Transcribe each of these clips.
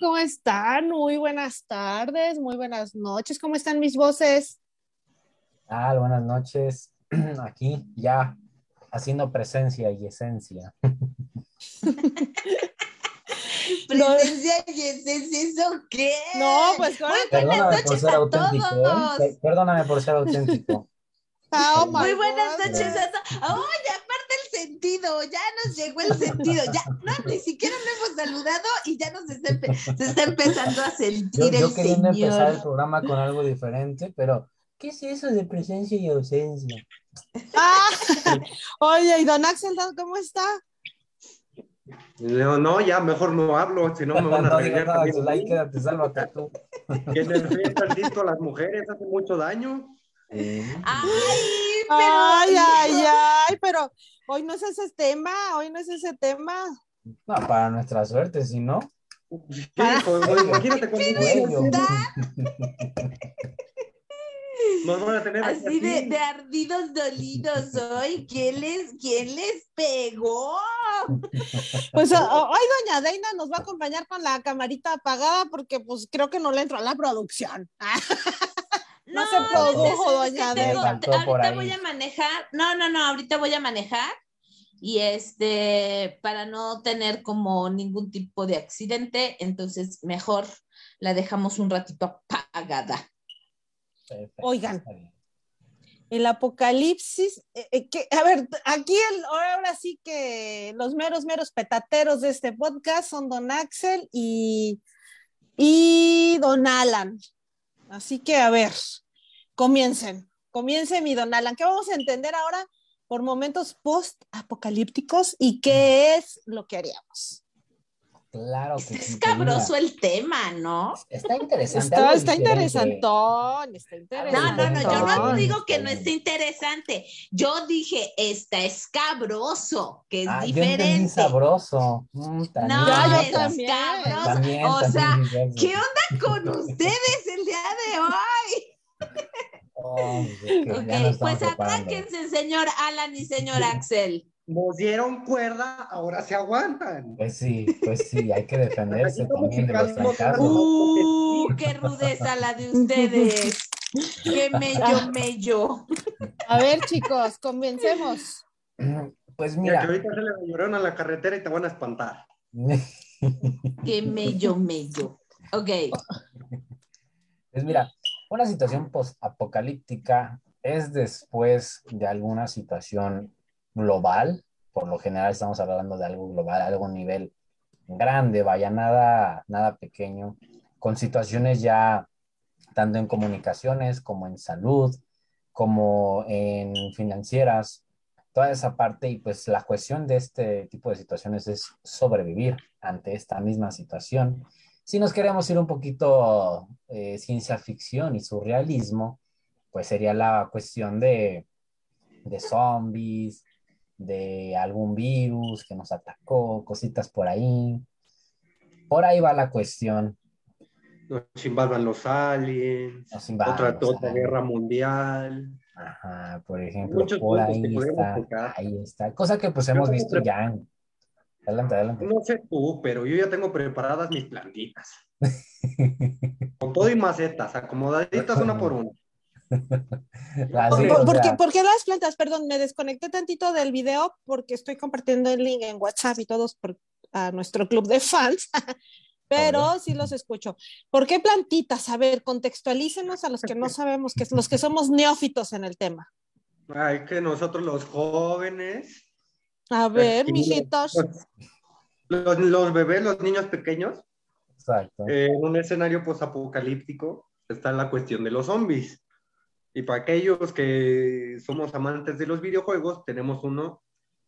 ¿Cómo están? Muy buenas tardes, muy buenas noches. ¿Cómo están mis voces? Ah, buenas noches. Aquí ya haciendo presencia y esencia. Presencia y esencia, ¿eso qué? No, pues Muy buenas Perdóname por noches ser a auténtico. todos. ¿eh? Perdóname por ser auténtico. Oh Muy buenas God. noches a todos. ¡Ay, aparte el sentido! Ya nos llegó el sentido. Ya, no, ni siquiera lo hemos saludado y ya nos está, empe- se está empezando a Yo, sentir yo el queriendo empezar el programa con algo diferente, pero ¿qué es eso de presencia y ausencia? Ah, oye, y don Axel, ¿cómo está? No, no, ya mejor no hablo, si no me van a No regañar nada, también. Zulay, quédate, sálvate tú. Que en el han visto a las mujeres hace mucho daño. Eh, ¡Ay, pero! Ay, ay, ay, pero hoy no es ese tema, hoy no es ese tema. No, para nuestra suerte, si no. Sí, pues, pues, imagínate nos van a tener Así de, de ardidos dolidos hoy. ¿Quién les, quién les pegó? Pues hoy doña Deina nos va a acompañar con la camarita apagada porque pues creo que no le entró a la producción. No se produjo, es que doña tengo- ahorita ahí. voy a manejar. No, no, no, ahorita voy a manejar. Y este, para no tener como ningún tipo de accidente, entonces mejor la dejamos un ratito apagada. Perfecto, Oigan. El apocalipsis, eh, eh, que, a ver, aquí el, ahora sí que los meros, meros petateros de este podcast son don Axel y, y don Alan. Así que, a ver, comiencen, comiencen mi don Alan. ¿Qué vamos a entender ahora por momentos post-apocalípticos y qué es lo que haríamos? Claro que sí. Es pues, cabroso el tema, ¿no? Está interesante. Está, interesantón, está No, interesante. no, no, yo no digo que no esté interesante. Yo dije, está escabroso, que es Ah, yo diferente. sabroso. Mm. No, Ya, yo es también. o también sea. ¿qué onda con ustedes el día de hoy? Oh, Ok, pues preparando. atráquense, señor Alan y señor Axel. Nos dieron cuerda, ahora se aguantan. Pues sí, pues sí, hay que defenderse también de los fracasos. Uh, qué rudeza la de ustedes. Qué mello, mello. A ver, chicos, comencemos. Pues Mira, que mira, ahorita se le lloraron a la carretera y te van a espantar. Qué mello, mello. Ok. pues mira, una situación post-apocalíptica es después de alguna situación global. Por lo general estamos hablando de algo global, algo nivel grande, vaya, nada, nada pequeño, con situaciones ya tanto en comunicaciones como en salud, como en financieras, toda esa parte y pues la cuestión de este tipo de situaciones es sobrevivir ante esta misma situación. Si nos queremos ir un poquito eh, ciencia ficción y surrealismo, pues sería la cuestión de, de zombies, de algún virus que nos atacó, cositas por ahí. Por ahí va la cuestión. Nos invadan los aliens, Nos invaden otra, los otra aliens. guerra mundial. Ajá, por ejemplo, Muchos por ahí está, tocar. ahí está. Cosa que pues hemos visto pre- ya. Adelante, adelante. No sé tú, pero yo ya tengo preparadas mis plantitas. Con todo y macetas, acomodaditas una por una. Así, ¿Por, por qué, por qué las plantas? Perdón, me desconecté tantito del video porque estoy compartiendo el link en WhatsApp y todos por, a nuestro club de fans, pero sí los escucho. ¿Por qué plantitas? A ver, contextualícenos a los que no sabemos, que los que somos neófitos en el tema. Ay, que nosotros los jóvenes, A ver, Aquí, mijitos. los, los bebés, los niños pequeños, exacto. eh, en un escenario posapocalíptico está la cuestión de los zombies. Y para aquellos que somos amantes de los videojuegos, tenemos uno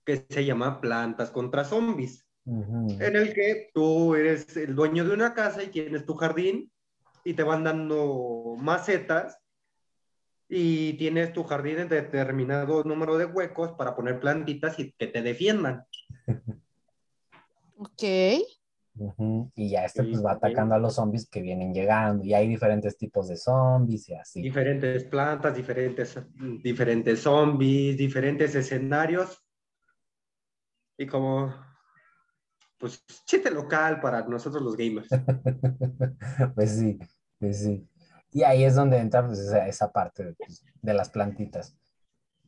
que se llama Plantas contra Zombies, Ujú. en el que tú eres el dueño de una casa y tienes tu jardín y te van dando macetas y tienes tu jardín en determinado número de huecos para poner plantitas y que te defiendan. Ok. Ujú, Y ya este Sí, pues va sí. atacando a los zombies que vienen llegando. Y hay diferentes tipos de zombies y así. Diferentes plantas, diferentes, diferentes zombies, diferentes escenarios. Y como pues chiste local para nosotros los gamers. pues sí, pues sí. Y ahí es donde entra pues, esa, esa parte de, pues, de las plantitas.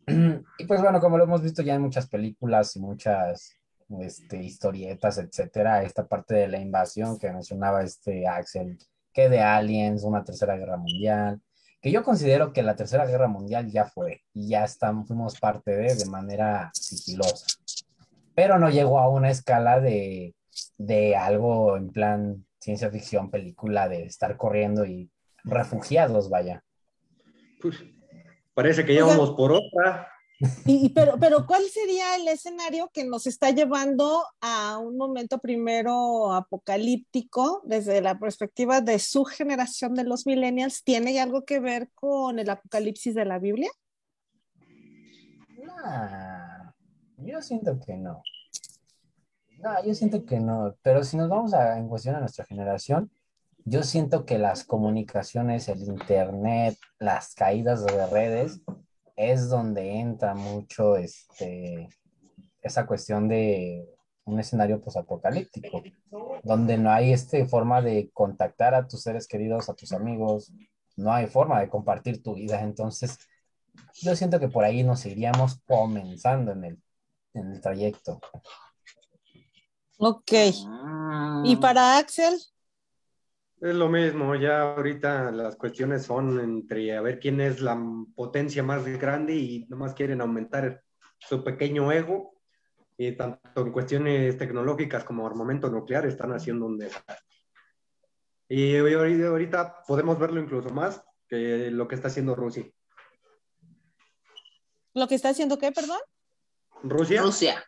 Y pues bueno, como lo hemos visto ya en muchas películas y muchas este, historietas, etcétera, esta parte de la invasión que mencionaba este Axel, que de aliens, una tercera guerra mundial, que yo considero que la tercera guerra mundial ya fue y ya estamos, fuimos parte de de manera sigilosa, pero no llegó a una escala de, de algo en plan ciencia ficción, película de estar corriendo y refugiados, vaya. Pues, parece que ya vamos por otra. Y, pero, pero, ¿cuál sería el escenario que nos está llevando a un momento primero apocalíptico desde la perspectiva de su generación de los millennials? ¿Tiene algo que ver con el apocalipsis de la Biblia? No, yo siento que no. No, yo siento que no. Pero si nos vamos a, en cuestión a nuestra generación, yo siento que las comunicaciones, el internet, las caídas de redes, es donde entra mucho este, esa cuestión de un escenario posapocalíptico, donde no hay este forma de contactar a tus seres queridos, a tus amigos, no hay forma de compartir tu vida. Entonces, yo siento que por ahí nos iríamos comenzando en el, en el trayecto. Ok. ¿Y para Axel? Es lo mismo, ya ahorita las cuestiones son entre a ver quién es la potencia más grande y nomás quieren aumentar su pequeño ego y tanto en cuestiones tecnológicas como armamento nuclear están haciendo un desastre. Y ahorita podemos verlo incluso más que lo que está haciendo Rusia. ¿Lo que está haciendo qué, perdón? Rusia. Rusia.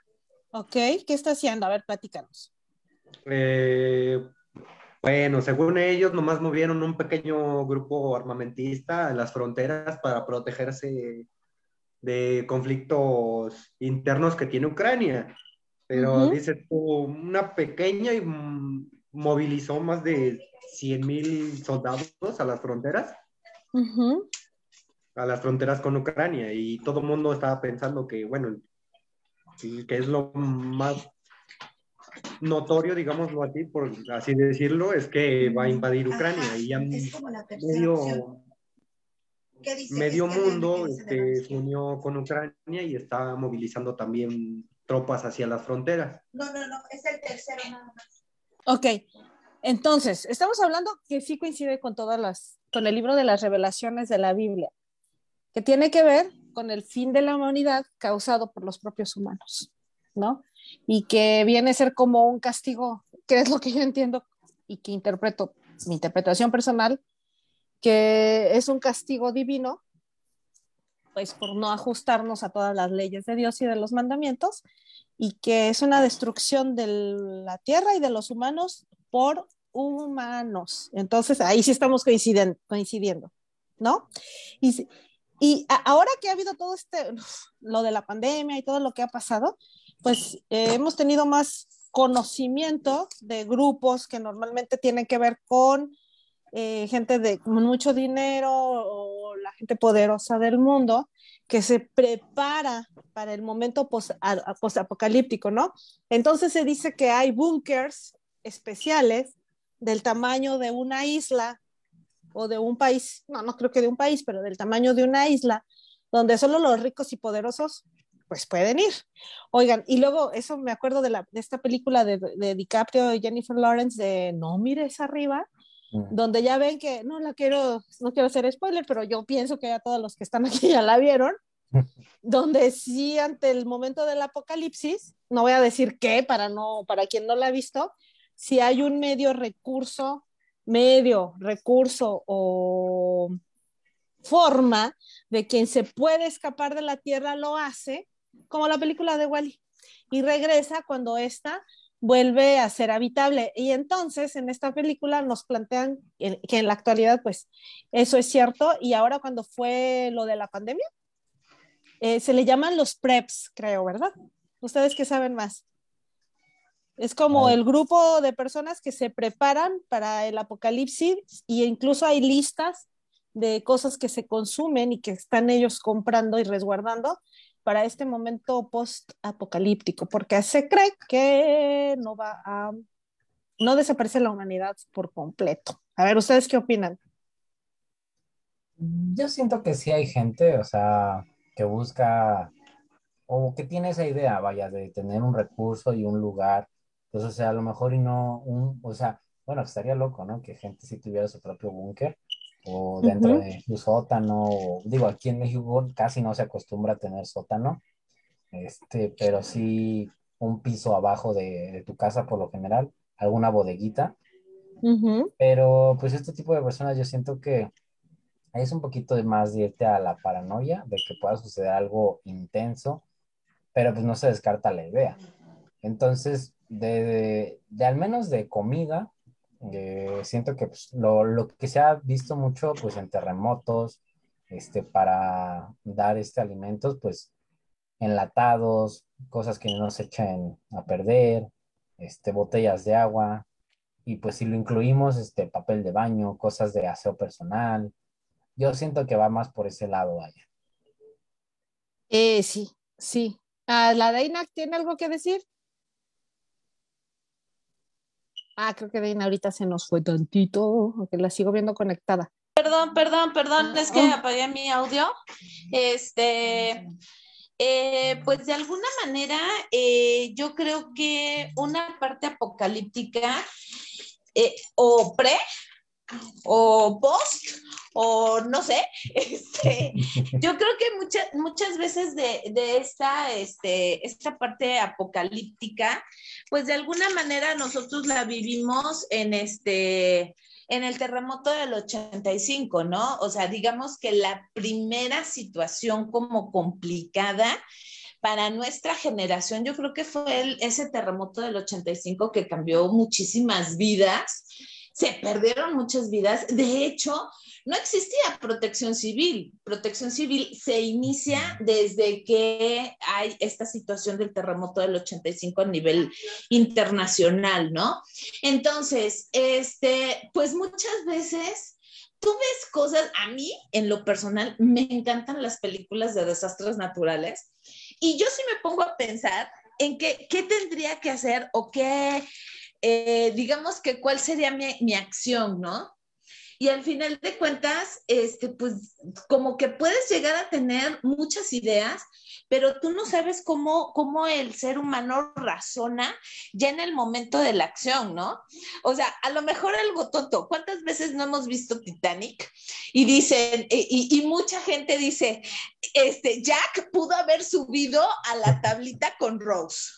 Ok, ¿qué está haciendo? A ver, platícanos. Eh, bueno, según ellos, nomás movieron un pequeño grupo armamentista en las fronteras para protegerse de conflictos internos que tiene Ucrania. Pero dice, una pequeña y movilizó más de 100 mil soldados a las fronteras. A las fronteras con Ucrania. Y todo el mundo estaba pensando que, bueno, que es lo más notorio, digámoslo así, por así decirlo, es que va a invadir Ucrania y ya medio, medio mundo este, se unió con Ucrania y está movilizando también tropas hacia las fronteras. No, no, no, es el tercero nada más. Ok, entonces, estamos hablando que sí coincide con todas las, con el libro de las revelaciones de la Biblia, que tiene que ver con el fin de la humanidad causado por los propios humanos, ¿no? Y que viene a ser como un castigo, que es lo que yo entiendo y que interpreto, mi interpretación personal, que es un castigo divino, pues por no ajustarnos a todas las leyes de Dios y de los mandamientos, y que es una destrucción de la tierra y de los humanos por humanos. Entonces, ahí sí estamos coincidiendo, coincidiendo ¿no? Y, y ahora que ha habido todo este, lo de la pandemia y todo lo que ha pasado, pues eh, hemos tenido más conocimiento de grupos que normalmente tienen que ver con eh, gente de mucho dinero o la gente poderosa del mundo que se prepara para el momento post-apocalíptico, ¿no? Entonces se dice que hay búnkers especiales del tamaño de una isla o de un país, no, no creo que de un país, pero del tamaño de una isla, donde solo los ricos y poderosos pues pueden ir. Oigan, y luego eso me acuerdo de, la, de esta película de, de, DiCaprio y Jennifer Lawrence de No mires arriba, mm. donde ya ven que, no la quiero, no quiero hacer spoiler, pero yo pienso que ya todos los que están aquí ya la vieron, donde sí ante el momento del apocalipsis, no voy a decir qué para no, para quien no la ha visto, si hay un medio recurso, medio recurso o forma de quien se puede escapar de la tierra lo hace, como la película de Wally, y regresa cuando ésta vuelve a ser habitable. Y entonces en esta película nos plantean que en la actualidad, pues eso es cierto, y ahora cuando fue lo de la pandemia, eh, se le llaman los preps, creo, ¿verdad? Ustedes que saben más. Es como el grupo de personas que se preparan para el apocalipsis e incluso hay listas de cosas que se consumen y que están ellos comprando y resguardando para este momento post-apocalíptico, porque se cree que no va a, no desaparece la humanidad por completo. A ver, ¿ustedes qué opinan? Yo siento que sí hay gente, o sea, que busca o que tiene esa idea, vaya, de tener un recurso y un lugar. Pues, o sea, a lo mejor y no un, o sea, bueno, estaría loco, ¿no? Que gente sí tuviera su propio búnker o dentro de su sótano. digo, aquí en México casi no se acostumbra a tener sótano, este, pero sí un piso abajo de, de tu casa por lo general, alguna bodeguita. Ujú. Pero pues este tipo de personas yo siento que es un poquito de más de irte a la paranoia de que pueda suceder algo intenso, pero pues no se descarta la idea. Entonces, de, de- de al menos de comida, eh, siento que pues, lo, lo que se ha visto mucho pues en terremotos, este, para dar este alimentos, pues enlatados, cosas que no se echen a perder, este, botellas de agua, y pues si lo incluimos, este, papel de baño, cosas de aseo personal, yo siento que va más por ese lado, vaya. Eh, sí, sí. Ah, ¿La Deina tiene algo que decir? Ah, creo que Deina ahorita se nos fue tantito, aunque la sigo viendo conectada. Perdón, perdón, perdón, es que Oh. apagué mi audio. Este, eh, pues de alguna manera, eh, yo creo que una parte apocalíptica eh, o pre o post o no sé, este, yo creo que muchas, muchas veces de, de esta, este, esta parte apocalíptica, pues de alguna manera nosotros la vivimos en este, en el terremoto del 85, ¿no? O sea, digamos que la primera situación como complicada para nuestra generación, yo creo que fue ese terremoto del 85 que cambió muchísimas vidas, se perdieron muchas vidas. De hecho, no existía protección civil. Protección civil se inicia desde que hay esta situación del terremoto del 85 a nivel internacional, ¿no? Entonces, este, pues muchas veces tú ves cosas, a mí en lo personal me encantan las películas de desastres naturales y yo sí me pongo a pensar en qué, qué tendría que hacer o qué, eh, digamos que cuál sería mi, mi acción, ¿no? Y al final de cuentas, este, pues como que puedes llegar a tener muchas ideas, pero tú no sabes cómo, cómo el ser humano razona ya en el momento de la acción, ¿no? O sea, a lo mejor algo tonto. ¿Cuántas veces no hemos visto Titanic? Y dicen, y, y mucha gente dice, este, Jack pudo haber subido a la tablita con Rose.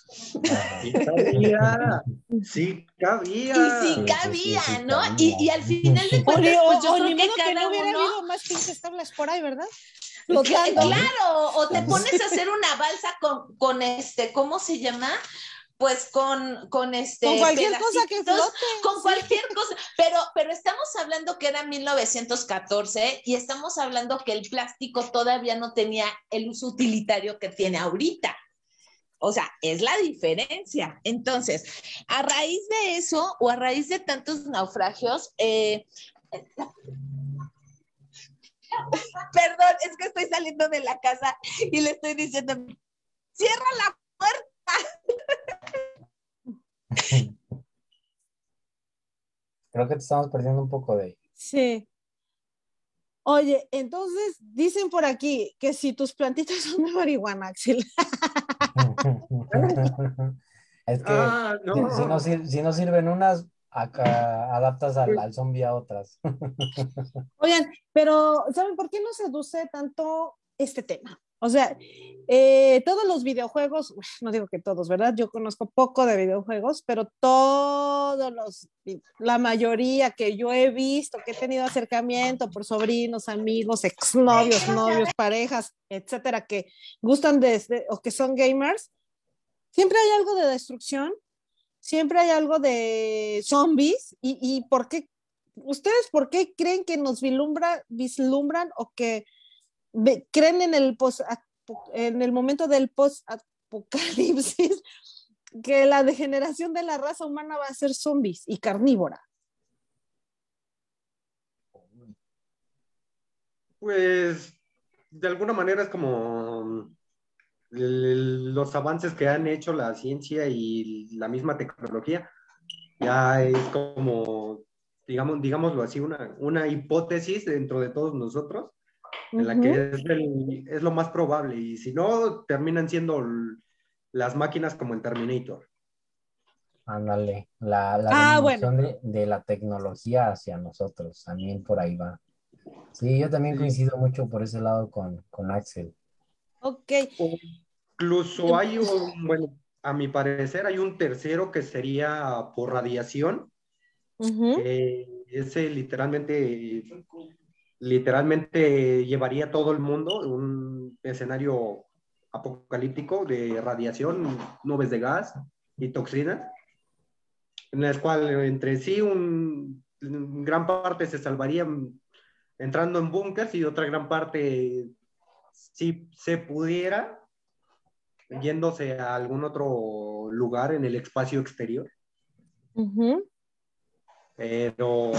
Sí cabía, sí cabía. Y sí cabía, sí, sí, ¿no? cabía. Y, y al final de cuentas, pues yo o creo que que cada no hubiera uno... habido más pinches tablas por ahí, ¿verdad? Flotando. Claro, o te pones a hacer una balsa con, con este, ¿cómo se llama? Pues con, con este. Con cualquier cosa que flote. Con cualquier cosa. Pero, pero estamos hablando que era 1914 y estamos hablando que el plástico todavía no tenía el uso utilitario que tiene ahorita. O sea, es la diferencia. Entonces, a raíz de eso o a raíz de tantos naufragios, eh, perdón, es que estoy saliendo de la casa y le estoy diciendo, cierra la Creo que te estamos perdiendo un poco de... Sí. Oye, entonces dicen por aquí que si tus plantitas son de marihuana, Axel. es que Ah, si, si no, no. sir- si no sirven unas, acá adaptas al, al zombie a otras. Oigan, pero ¿saben por qué nos seduce tanto este tema? O sea, eh, todos los videojuegos, no digo que todos, ¿verdad? Yo conozco poco de videojuegos, pero todos los, la mayoría que yo he visto, que he tenido acercamiento por sobrinos, amigos, exnovios, novios, parejas, etcétera, que gustan de, o que son gamers, siempre hay algo de destrucción, siempre hay algo de zombies, y, y ¿por qué ¿ustedes por qué creen que nos vislumbra, vislumbran o que creen en el, en el momento del post-apocalipsis que la degeneración de la raza humana va a ser zombies y carnívora? Pues de alguna manera es como el- los avances que han hecho la ciencia y la misma tecnología, ya es como, digamos, digámoslo así, una, una hipótesis dentro de todos nosotros, en la que es, el- es lo más probable, y si no, terminan siendo las máquinas como en Terminator. Ándale, la, la Ah, dominación de, de la tecnología hacia nosotros, también por ahí va. Sí, yo también Sí. coincido mucho por ese lado con, con Axel. Ok. Incluso hay un, bueno, a mi parecer hay un tercero que sería por radiación, Ujú. que ese literalmente, literalmente llevaría a todo el mundo un escenario apocalíptico de radiación, nubes de gas y toxinas, en las cuales entre sí un, un gran parte se salvarían entrando en búnkers y otra gran parte, si se pudiera, yéndose a algún otro lugar en el espacio exterior. Pero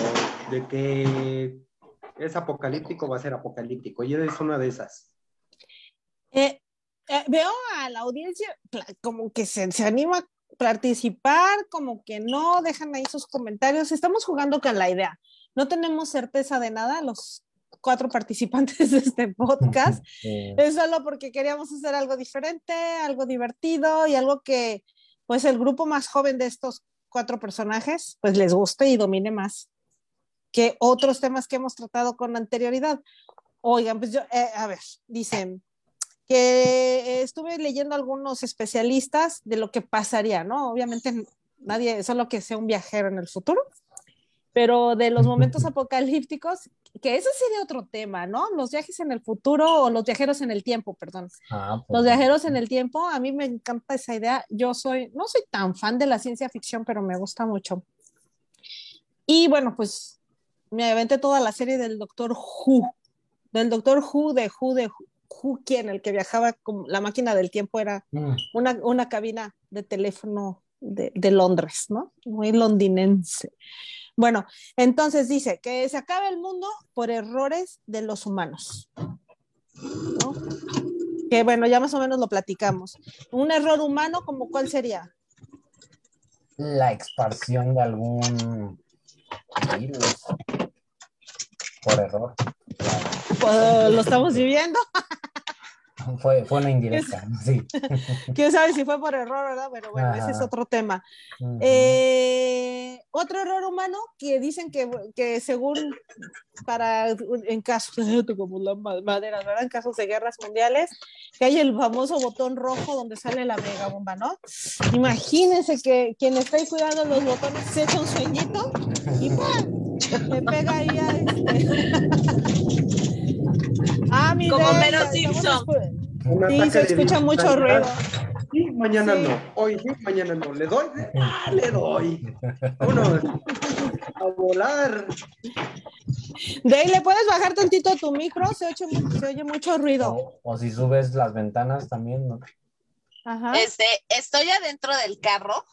de que es apocalíptico, va a ser apocalíptico. Y es una de esas. Eh, eh, veo a la audiencia como que se, se anima a participar, como que no, dejan ahí sus comentarios. Estamos jugando con la idea. No tenemos certeza de nada, los cuatro participantes de este podcast. Eh, Es solo porque queríamos hacer algo diferente, algo divertido y algo que, pues, el grupo más joven de estos cuatro personajes, pues, les guste y domine más que otros temas que hemos tratado con anterioridad. Oigan, pues yo, eh, a ver, dicen que estuve leyendo algunos especialistas de lo que pasaría, ¿no? Obviamente nadie, solo que sea un viajero en el futuro, pero de los momentos apocalípticos, que eso sería otro tema, ¿no? Los viajes en el futuro o los viajeros en el tiempo, perdón. ah, pues, Los viajeros en el tiempo, a mí me encanta esa idea. Yo soy, no soy tan fan de la ciencia ficción, pero me gusta mucho. Y bueno, pues me aventé toda la serie del Doctor Who, del Doctor Who, de Who, de Who, quien el que viajaba con la máquina del tiempo era mm, una, una cabina de teléfono de, de Londres, ¿no? Muy londinense. Bueno, entonces dice que se acaba el mundo por errores de los humanos. ¿no? Que bueno, ya más o menos lo platicamos. Un error humano, como cuál sería? la expansión de algún virus por error. Pues, lo estamos viviendo. Fue, fue una indirecta, sí. Quién sabe si fue por error, ¿verdad? Pero bueno, ese es otro tema. Eh, otro error humano que dicen que, que según para en casos como la ma- madera, ¿verdad? En casos de guerras mundiales, que hay el famoso botón rojo donde sale la mega bomba, ¿no? Imagínense que quien está ahí cuidando los botones se echa un sueñito y ¡pum! Le pega ahí a este. ah, mi Como estamos Simpson. Sí, se escucha mucho ruido. Sí, mañana Sí. no. Hoy sí, mañana no. ¿Le doy? Ah, le doy. Uno, a volar. De ahí le puedes bajar tantito tu micro, se oye, se oye mucho ruido. O, o si subes las ventanas también, ¿no? Ajá. Este, estoy adentro del carro.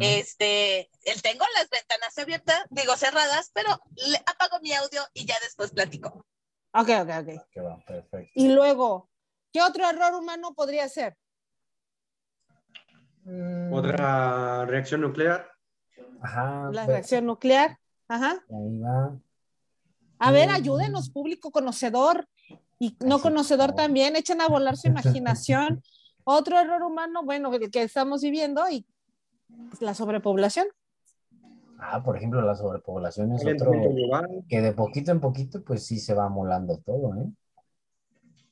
Este, el- tengo las ventanas abiertas, digo cerradas, pero le apago mi audio y ya después platico. Ok, ok, ok. Que va, perfecto. Y luego, ¿qué otro error humano podría ser? Mm, Otra reacción nuclear. Ajá, La pues, reacción nuclear. Ajá. ahí va. A ver, Mm. ayúdenos, público conocedor y no conocedor también, echen a volar su imaginación. Otro error humano, bueno, el que estamos viviendo y la sobrepoblación. Ah, por ejemplo, la sobrepoblación es otro que de poquito en poquito, pues sí se va amolando todo, ¿eh?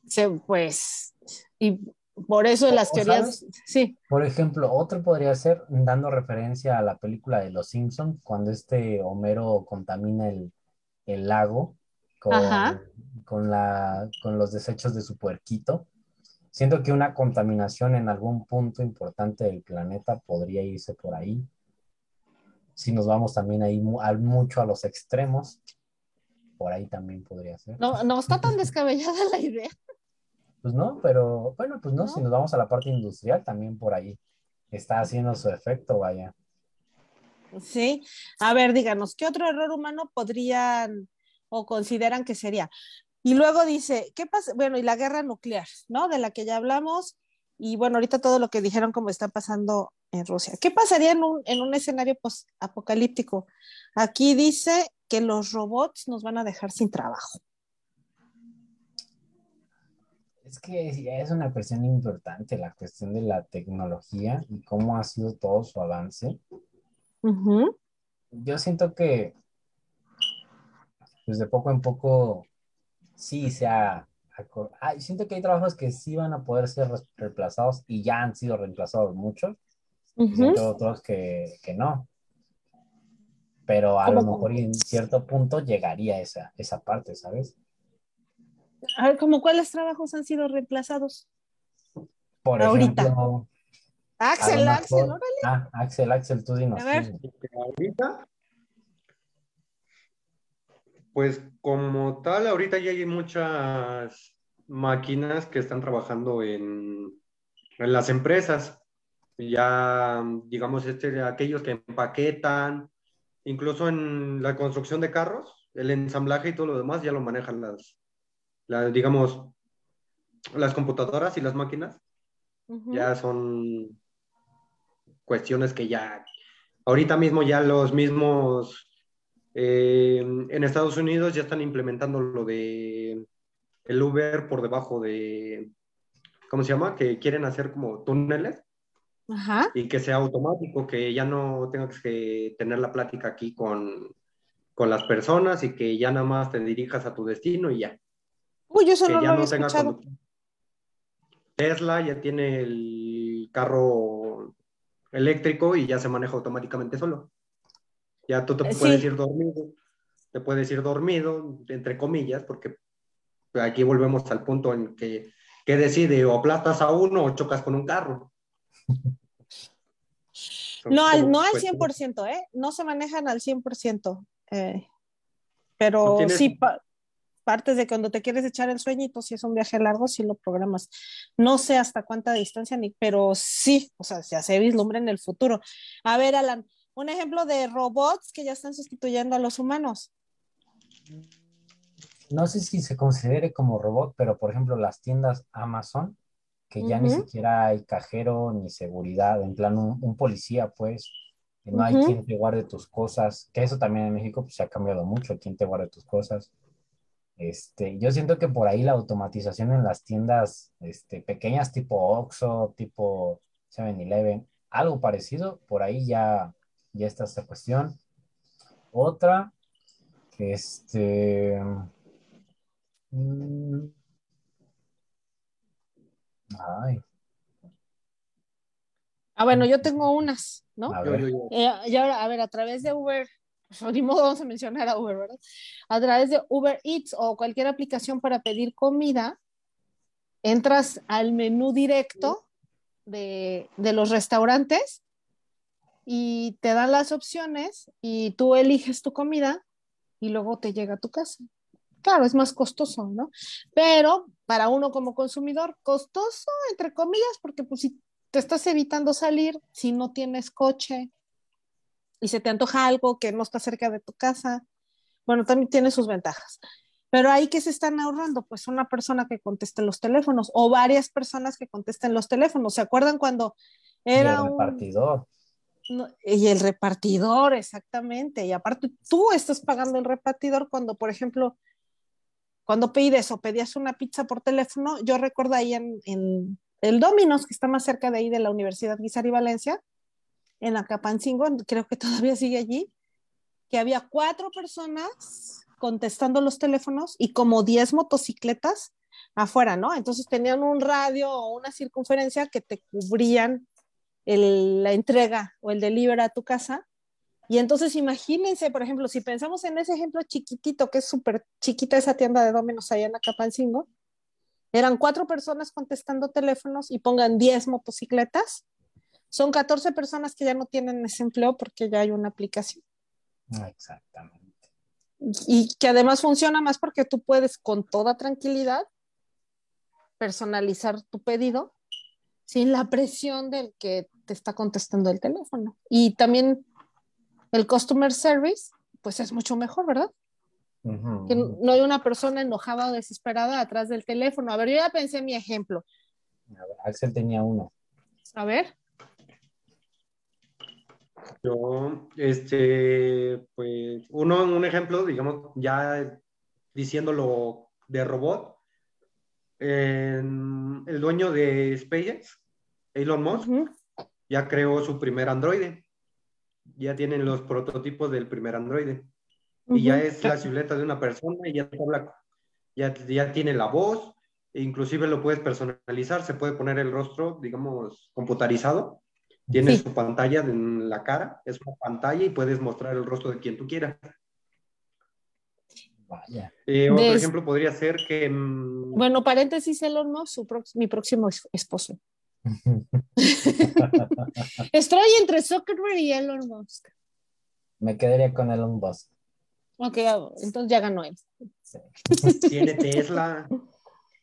Se, pues, y por eso las ¿O teorías, sabes? sí, Por ejemplo, otro podría ser dando referencia a la película de Los Simpson, cuando este Homero contamina el, el lago con, con, la, con los desechos de su puerquito. Siento que una contaminación en algún punto importante del planeta podría irse por ahí. Si nos vamos también ahí mucho a los extremos, por ahí también podría ser. no, no está tan descabellada la idea. Pues no, pero bueno, pues no, ¿No? si nos vamos a la parte industrial, también por ahí está haciendo su efecto, vaya. Sí, a ver, díganos, ¿qué otro error humano podrían o consideran que sería? Y luego dice, ¿qué pasa? Bueno, y la guerra nuclear, ¿no? De la que ya hablamos. Y bueno, ahorita todo lo que dijeron como está pasando en Rusia. ¿Qué pasaría en un, en un escenario apocalíptico? Aquí dice que los robots nos van a dejar sin trabajo. Es que es una cuestión importante la cuestión de la tecnología y cómo ha sido todo su avance. Yo siento que, pues de poco en poco, sí se ha... siento que hay trabajos que sí van a poder ser reemplazados y ya han sido reemplazados muchos. siento otros que, que no pero a lo mejor en cierto punto llegaría esa, esa parte, ¿sabes? A ver, ¿como cuáles trabajos han sido reemplazados? Por Ahorita. ejemplo. Axel, Axel, órale. Ah, Axel, Axel, tú dinos. A ver. Ahorita, pues como tal, ahorita ya hay muchas máquinas que están trabajando en, en las empresas. Ya, digamos, este, aquellos que empaquetan, incluso en la construcción de carros, el ensamblaje y todo lo demás ya lo manejan las, digamos, las computadoras y las máquinas ya son cuestiones que ya, ahorita mismo ya los mismos, eh, en Estados Unidos ya están implementando lo de el Uber por debajo de, ¿cómo se llama? Que quieren hacer como túneles. Y que sea automático, que ya no tengas que tener la plática aquí con, con las personas y que ya nada más te dirijas a tu destino y ya. Uy, yo solo no escuchado. Tesla ya tiene el carro eléctrico y ya se maneja automáticamente solo. Ya tú te eh, puedes ir dormido, te puedes ir dormido, entre comillas, porque aquí volvemos al punto en que, que decide o aplastas a uno o chocas con un carro. no, no al 100%, ¿eh? No se manejan al 100%. Eh, pero sí, partes de cuando te quieres echar el sueñito, si es un viaje largo, si lo programas. No sé hasta cuánta distancia, ni, pero sí, o sea, se vislumbra en el futuro. A ver, Alan, un ejemplo de robots que ya están sustituyendo a los humanos. No sé si se considere como robot, pero por ejemplo las tiendas Amazon, que ya ni siquiera hay cajero ni seguridad, en plan un, policía, pues, no hay quien te guarde tus cosas, que eso también en México pues, se ha cambiado mucho, quien te guarde tus cosas. Este, yo siento que por ahí la automatización en las tiendas este, pequeñas tipo Oxxo, tipo 7-Eleven, algo parecido, por ahí ya, ya está esta cuestión. Otra, este... Mm, ay. Ah, bueno, yo tengo unas, ¿no? Eh, y ahora, a ver, a través de Uber ni modo vamos a mencionar a Uber, ¿verdad? A través de Uber Eats o cualquier aplicación para pedir comida, entras al menú directo de, los restaurantes y te dan las opciones y tú eliges tu comida y luego te llega a tu casa. Claro, es más costoso, ¿no? Pero para uno como consumidor, costoso, entre comillas, porque pues si te estás evitando salir, si no tienes coche, y se te antoja algo que no está cerca de tu casa, bueno, también tiene sus ventajas. Pero ahí que se están ahorrando, pues una persona que conteste los teléfonos o varias personas que contesten los teléfonos. ¿Se acuerdan cuando era el y el repartidor, exactamente. Y aparte, tú estás pagando el repartidor cuando, por ejemplo, cuando pides o pedías una pizza por teléfono, yo recuerdo ahí en, en el Domino's, que está más cerca de ahí de la Universidad Guizar y Valencia, en Acapancingo, creo que todavía sigue allí, que había cuatro personas contestando los teléfonos y como diez motocicletas afuera, ¿no? Entonces tenían un radio o una circunferencia que te cubrían la entrega o el delivery a tu casa. Y entonces imagínense, por ejemplo, si pensamos en ese ejemplo chiquitito, que es súper chiquita esa tienda de Dominos allá en Acapancingo, eran cuatro personas contestando teléfonos y pongan diez motocicletas, son 14 personas que ya no tienen ese empleo porque ya hay una aplicación. Exactamente. Y que además funciona más porque tú puedes con toda tranquilidad personalizar tu pedido sin la presión del que te está contestando el teléfono. Y también el customer service, pues es mucho mejor, ¿verdad? Que no hay una persona enojada o desesperada atrás del teléfono. A ver, yo ya pensé en mi ejemplo A ver, Axel tenía uno. A ver. Yo, este, pues, uno, un ejemplo, digamos, ya diciéndolo de robot, en- el dueño de SpaceX, Elon Musk. Ya creó su primer androide. Ya tienen los prototipos del primer androide. Y ya es la silueta de una persona y ya te habla, ya, ya tiene la voz, e inclusive lo puedes personalizar, se puede poner el rostro, digamos, computarizado. Tiene Sí. su pantalla en la cara, es una pantalla y puedes mostrar el rostro de quien tú quieras. Vaya. Eh, otro Des- ejemplo podría ser que mm, Bueno, paréntesis, Elon Musk, su mi próximo es- esposo. Estoy entre Zuckerberg y Elon Musk. Me quedaría con Elon Musk. Ok, entonces ya ganó él. Sí. tiene Tesla.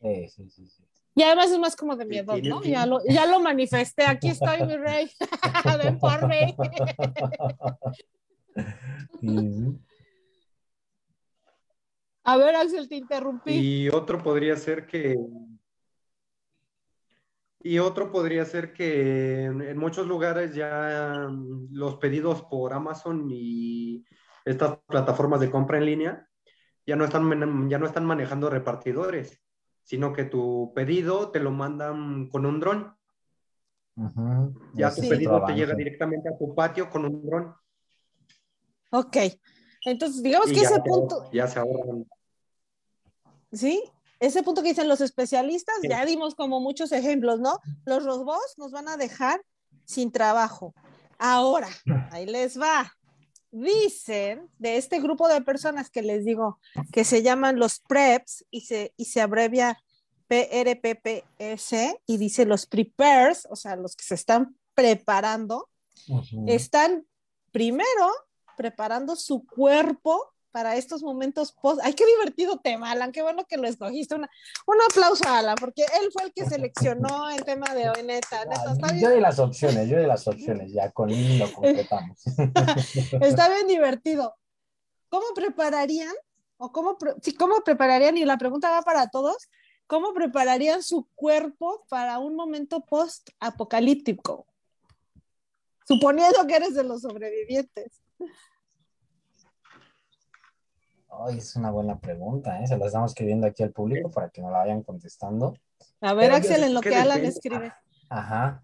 Sí, sí, sí, sí. Y además es más como de mi Sí, edad, tiene- ¿no? Ya lo, ya lo manifesté, aquí estoy, mi rey. Ven por mí. Sí, A ver, Axel, te interrumpí. Y otro podría ser que. Y otro podría ser que en, en muchos lugares ya mm, los pedidos por Amazon y estas plataformas de compra en línea ya no están, ya no están manejando repartidores, sino que tu pedido te lo mandan con un dron. Ujú. Ya Ese tu pedido te llega directamente a tu patio con un dron. Ok. Entonces, digamos Y que ese se punto, ya se ahorran. ¿sí? Ese punto que dicen los especialistas, Sí. ya dimos como muchos ejemplos, ¿no? Los robots nos van a dejar sin trabajo. Ahora, ahí les va. Dicen de este grupo de personas que les digo que se llaman los PREPs y se, y se abrevia PRPPS y dice los prepares, o sea, los que se están preparando, están primero preparando su cuerpo para estos momentos post. ¡Ay, qué divertido tema, Alan! Qué bueno que lo escogiste. Una- un aplauso a Alan, porque él fue el que seleccionó el tema de hoy, neta. neta, yo de las opciones, yo de las opciones, ya con lo completamos. está bien divertido. ¿Cómo prepararían? O cómo, pre- sí, ¿Cómo prepararían? Y la pregunta va para todos. ¿Cómo prepararían su cuerpo para un momento post-apocalíptico? Suponiendo que eres de los sobrevivientes. Ay, es una buena pregunta, ¿eh? Se la estamos escribiendo aquí al público para que no la vayan contestando. A ver, Pero yo Axel, sé en lo que que Alan depende. escribe. Ajá.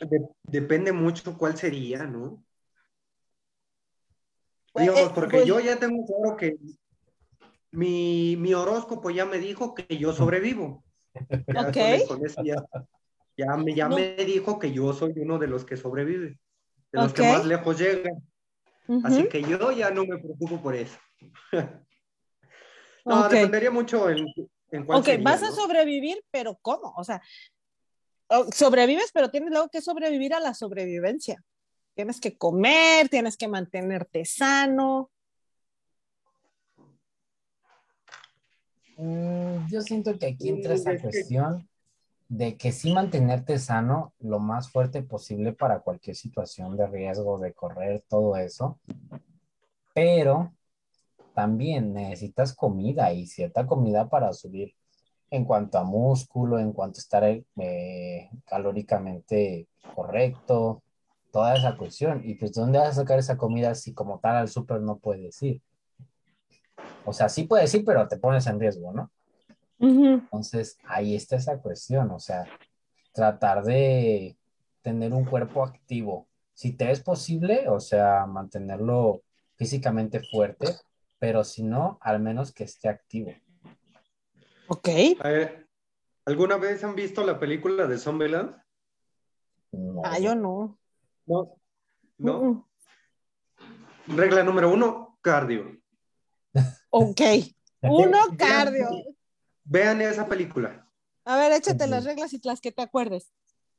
De- depende mucho cuál sería, ¿no? Pues, Digamos, eh, porque pues- yo ya tengo claro que mi, mi horóscopo ya me dijo que yo sobrevivo. Ya Ok. con- con eso ya, ya me, ya No. me dijo que yo soy uno de los que sobrevive, de los Ok. que más lejos llegan. Ujú. Así que yo ya no me preocupo por eso. no, Ok. dependería mucho en, en cuál Ok, sería, vas a ¿no? sobrevivir, pero ¿cómo? O sea, o- sobrevives, pero tienes luego que sobrevivir a la sobrevivencia. Tienes que comer, tienes que mantenerte sano. Mm, yo siento que aquí entra Mm, esa cuestión de que sí mantenerte sano lo más fuerte posible para cualquier situación de riesgo, de correr, todo eso. Pero también necesitas comida y cierta comida para subir en cuanto a músculo, en cuanto a estar eh, calóricamente correcto, toda esa cuestión. Y pues, ¿dónde vas a sacar esa comida si como tal al súper no puedes ir? O sea, sí puedes ir, pero te pones en riesgo, ¿no? Entonces, ahí está esa cuestión, o sea, tratar de tener un cuerpo activo. Si te es posible, o sea, mantenerlo físicamente fuerte, pero si no, al menos que esté activo. Ok. Ver, ¿Alguna vez han visto la película de Zombieland? No. Ah, yo no. No. No. Regla número uno, cardio. Ok. Uno, cardio. Vean esa película. A ver, échate las reglas y las que te acuerdes.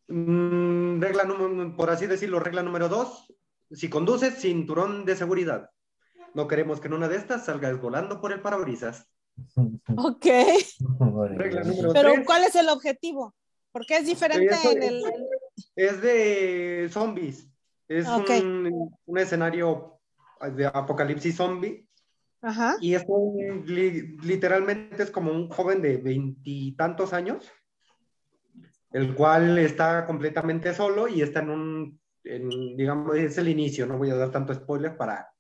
Mm, regla número, por así decirlo, regla número dos, si conduces, cinturón de seguridad. No queremos que en una de estas salgas volando por el parabrisas. Ok. Regla número Pero, tres, ¿cuál es el objetivo? Porque es diferente en es- el. es de zombies. Es Ok. un, un escenario de apocalipsis zombie. Ajá. Y es un, li- literalmente es como un joven de veintitantos años. el cual está completamente solo y está en un, en, digamos, es el inicio, no voy a dar tanto spoiler para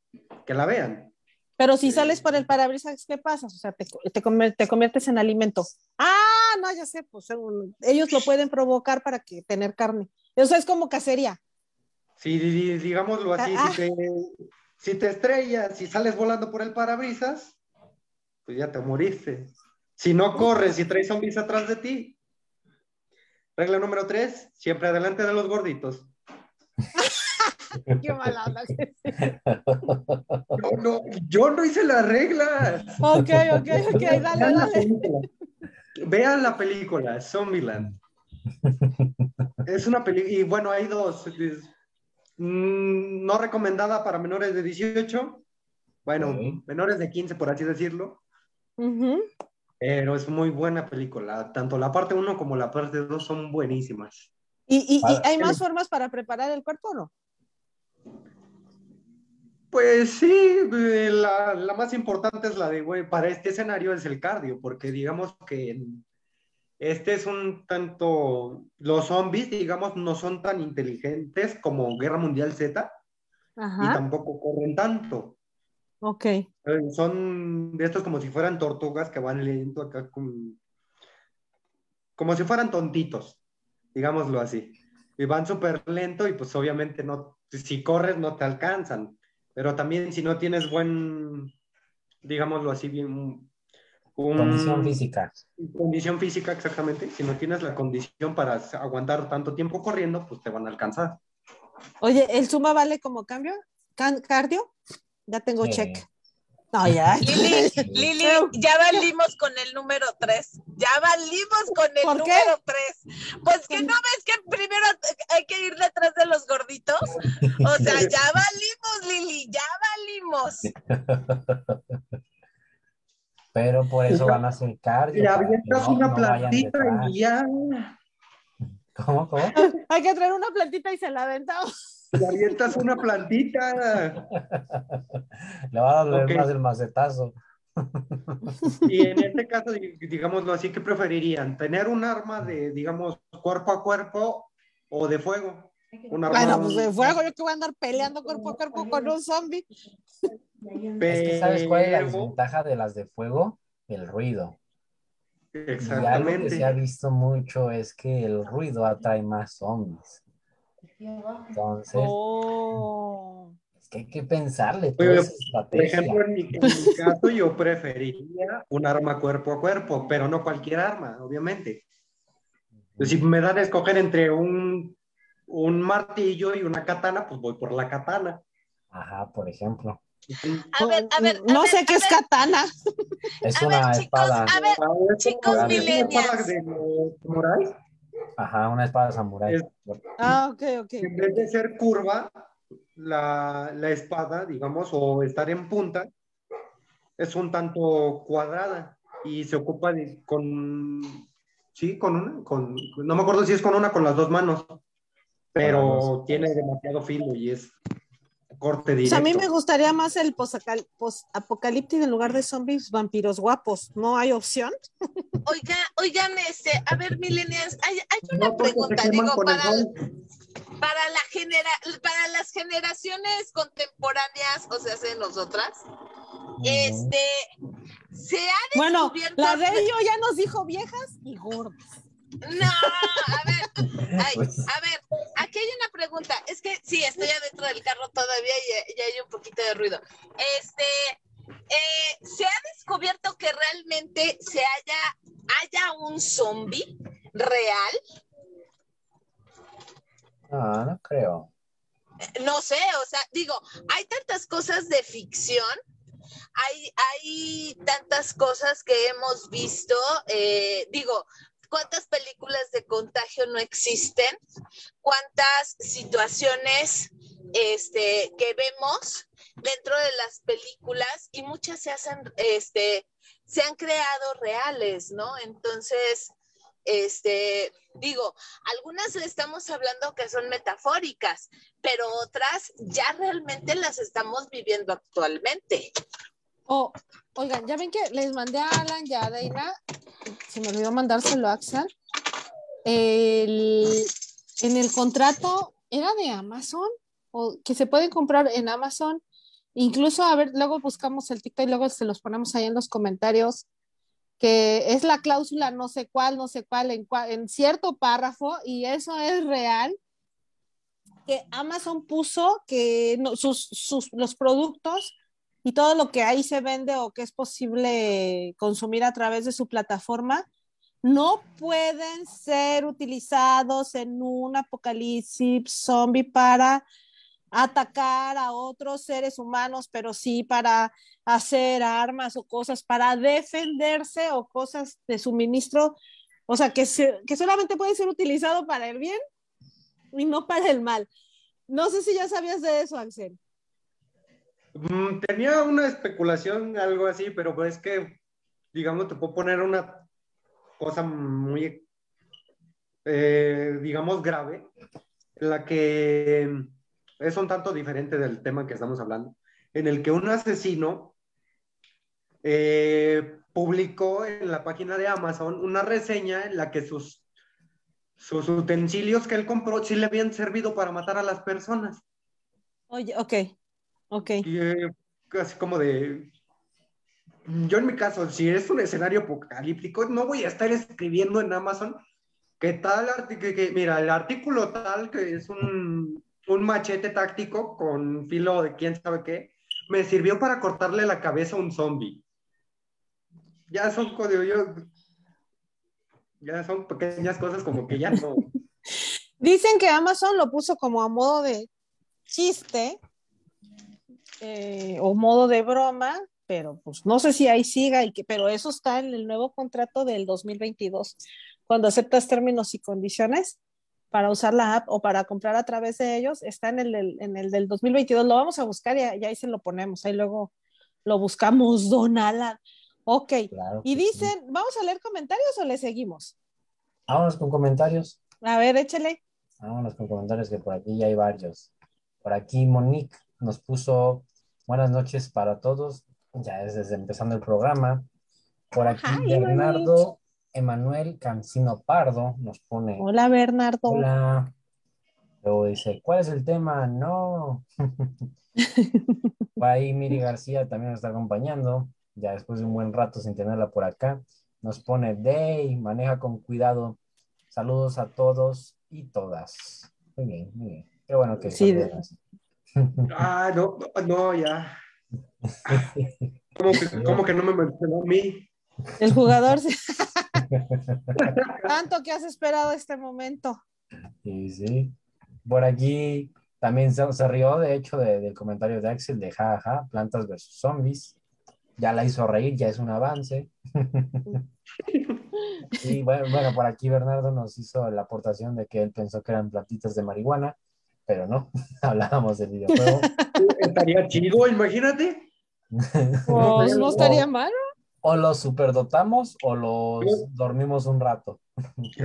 que la vean. Pero si sales por el parabrisas, ¿qué pasa? O sea, te, te, convier- te conviertes en alimento. Ah, no, ya sé, pues ellos lo pueden provocar para que tener carne. O sea, es como cacería. Si di- digámoslo así, Ah. si, te, si te estrellas, si sales volando por el parabrisas, pues ya te moriste. Si no corres y traes zombies atrás de ti. Regla número tres, siempre adelante de los gorditos. Qué mala onda. Yo no, yo no hice la regla. Ok, ok, ok, dale, dale. Vean la película, Zombieland. Es una película, y bueno, hay dos. mm, no recomendada para menores de 18. Bueno, menores de 15, por así decirlo. Ujú. Pero es muy buena película. Tanto la parte 1 como la parte 2 son buenísimas. ¿Y, y- y hay más formas para preparar el cuerpo o no? Pues sí, eh, la, la más importante es la de, güey, para este escenario es el cardio, porque digamos que este es un tanto, los zombies, digamos, no son tan inteligentes como Guerra Mundial Z y Ajá, tampoco corren tanto. ok. Eh, Son de estos como si fueran tortugas que van lento acá con- como si fueran tontitos, digámoslo así. Y van súper lento y pues obviamente no, si corres no te alcanzan. Pero también si no tienes buen, digámoslo así, bien, un- Condición física. Condición física, exactamente. Si no tienes la condición para aguantar tanto tiempo corriendo, pues te van a alcanzar. Oye, ¿el Zumba vale como cambio? Can- ¿Cardio? Ya tengo Sí. check. No, ya. Lili, Lili, ya valimos con el número 3. Ya valimos con el ¿Por qué? número 3. Pues que no ves que primero hay que ir detrás de los gorditos. O sea, ya valimos, Lili, ya valimos. Pero por eso van a hacer cardio. Que avientas no- una no plantita y ya. ¿Cómo, cómo? Hay que traer una plantita y se la aventamos. Le avientas una plantita. Le va a doler más el macetazo. Y en este caso, di- digámoslo así, ¿qué preferirían? ¿Tener un arma de, digamos, cuerpo a cuerpo o de fuego? Un arma- Bueno, pues de fuego, yo que voy a andar peleando cuerpo a cuerpo con un zombie. Es que ¿sabes cuál es la desventaja de las de fuego? El ruido. Y algo que Exactamente. se ha visto mucho es que el ruido atrae más zombies. Entonces, Oh. es que hay que pensarle toda Oye, esa Por ejemplo, en mi, en mi caso, yo preferiría un arma cuerpo a cuerpo, pero no cualquier arma, obviamente. Pues si me dan a escoger entre un, un martillo y una katana, pues voy por la katana. Ajá, por ejemplo. A ver, a ver. a No ver, sé qué es ver. katana. Es A ver, una chicos, espada. a ver, Ah, es Chicos millennials. Ajá, una espada samurái. Es- Ah, ok, ok. En vez de ser curva, la, la espada, digamos, o estar en punta, es un tanto cuadrada y se ocupa de- con, sí, con una, con, no me acuerdo si es con una, con las dos manos, pero tiene demasiado filo y es corte O directo. sea, a mí me gustaría más el post-apocalíptico en lugar de zombies, vampiros guapos. ¿No hay opción? Oiga, oigan, este, a ver, millennials, hay, hay una No, pregunta, digo, para, para la genera, para las generaciones contemporáneas, o sea, de nosotras, este, se ha Bueno, descubierto. la de ello ya nos dijo viejas y gordas. No, a ver, ay, a ver, aquí hay una pregunta. Es que sí, estoy adentro del carro todavía y, y hay un poquito de ruido. Este, eh, ¿se ha descubierto que realmente se haya, haya un zombie real? No, no creo. No sé, o sea, digo, hay tantas cosas de ficción, hay, hay tantas cosas que hemos visto, eh, digo, ¿cuántas películas de contagio no existen? ¿Cuántas situaciones este, que vemos dentro de las películas y muchas se hacen, este, se han creado reales, ¿no? Entonces, este, digo, algunas estamos hablando que son metafóricas, pero otras ya realmente las estamos viviendo actualmente. Oh, oigan, ya ven que les mandé a Alan y a Deina, se me olvidó mandárselo a Axel, el- en el contrato era de Amazon o que se pueden comprar en Amazon. Incluso, a ver, luego buscamos el TikTok y luego se los ponemos ahí en los comentarios, que es la cláusula no sé cuál, no sé cuál, en, cua- en cierto párrafo, y eso es real, que Amazon puso que sus, sus- los productos y todo lo que ahí se vende o que es posible consumir a través de su plataforma no pueden ser utilizados en un apocalipsis zombie para atacar a otros seres humanos, pero sí para hacer armas o cosas para defenderse o cosas de suministro, o sea, que, se- que solamente puede ser utilizado para el bien y no para el mal. No sé si ya sabías de eso, Axel. Mm, Tenía una especulación, algo así, pero pues es que, digamos, te puedo poner una cosa muy, eh, digamos, grave, en la que es un tanto diferente del tema que estamos hablando, en el que un asesino eh, publicó en la página de Amazon una reseña en la que sus, sus utensilios que él compró sí le habían servido para matar a las personas. Oye, ok, ok. Y eh, así como de. Yo en mi caso, si es un escenario apocalíptico, no voy a estar escribiendo en Amazon que tal que, que- mira, el artículo tal que es un, un machete táctico con filo de quién sabe qué, me sirvió para cortarle la cabeza a un zombie. Ya son yo, ya son pequeñas cosas como que ya no. Dicen que Amazon lo puso como a modo de chiste eh, o modo de broma, pero pues no sé si ahí siga, y que, pero eso está en el nuevo contrato del 2022, cuando aceptas términos y condiciones para usar la app o para comprar a través de ellos, está en el, en el del 2022, lo vamos a buscar y, y ahí se lo ponemos, ahí luego lo buscamos, Don Alan. Ok, Claro y sí. dicen, ¿vamos a leer comentarios o le seguimos? Vámonos con comentarios. A ver, échale. Vámonos con comentarios que por aquí ya hay varios. Por aquí Monique nos puso buenas noches para todos. Ya es desde empezando el programa. Por aquí Hi, Bernardo Emanuel Cancino Pardo nos pone Hola, Bernardo. hola. Luego dice, ¿cuál es el tema? No. Por ahí Miri García también nos está acompañando. Ya después de un buen rato sin tenerla por acá. Nos pone Day, maneja con cuidado. Saludos a todos y todas. Muy bien, muy bien. Qué bueno que Sí, así. Ah, no, no, ya. ¿Cómo que, cómo que no me mencionó a mí? El jugador. Tanto que has esperado este momento. Sí, sí. Por aquí también se, se rió, de hecho, de- del comentario de Axel de jaja, plantas versus zombies. Ya la hizo reír, ya es un avance. Y bueno, bueno, por aquí Bernardo nos hizo la aportación de que él pensó que eran plantitas de marihuana, pero no, hablábamos del videojuego. Estaría chido, imagínate. Pues no estaría O- mal. O los superdotamos o los dormimos un rato.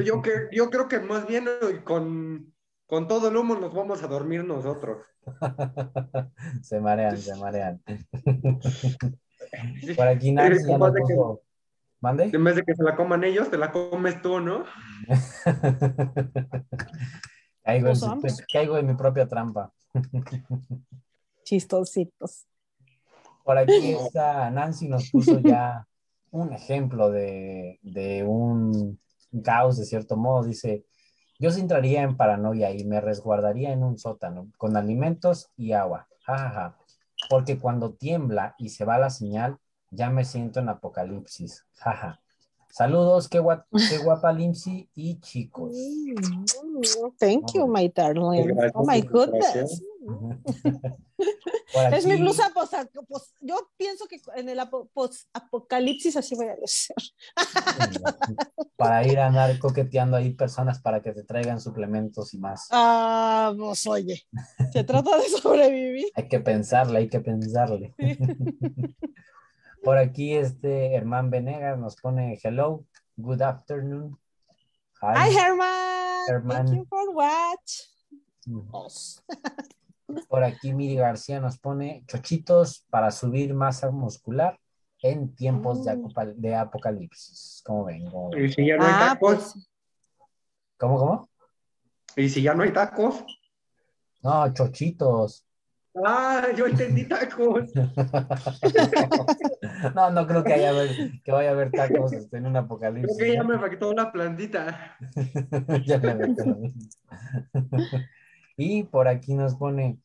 Yo, que, yo creo que más bien eh, con, con todo el humo nos vamos a dormir nosotros. Se marean, se marean. Por aquí ya que- puso. ¿Mande? En vez de que se la coman ellos, te la comes tú, ¿no? Caigo, en caigo mi propia trampa. Chistositos. Por aquí está Nancy nos puso ya un ejemplo de, de un caos de cierto modo. Dice, yo sí entraría en paranoia y me resguardaría en un sótano con alimentos y agua. Ja, ja, ja. Porque cuando tiembla y se va la señal, ya me siento en apocalipsis. Jaja. Saludos, qué, gua- qué guapa Limsi y chicos. Mm, Thank you, my darling. Oh my goodness. Es mi blusa post, post- Yo pienso que en el apo- post-apocalipsis así voy a ser. Para ir a andar coqueteando ahí personas para que te traigan suplementos y más. Ah, pues oye, se trata de sobrevivir. Hay que pensarle, hay que pensarle. Por aquí este Herman Venegas nos pone hello, good afternoon. Hi, Hi. Herman. Herman. Thank you for watch. us. Por aquí Miri García nos pone chochitos para subir masa muscular en tiempos de, Mm. de apocalipsis. ¿Cómo ven? ¿Cómo ven? Y si ya no hay Ah, tacos, pues. ¿Cómo, cómo? Y si ya no hay tacos. No, chochitos. Ah, yo entendí tacos. no, no creo que, haya, que vaya a haber tacos este, en un Creo apocalipsis. que ya me afectó la plantita. Ya me afectó. y por aquí nos pone,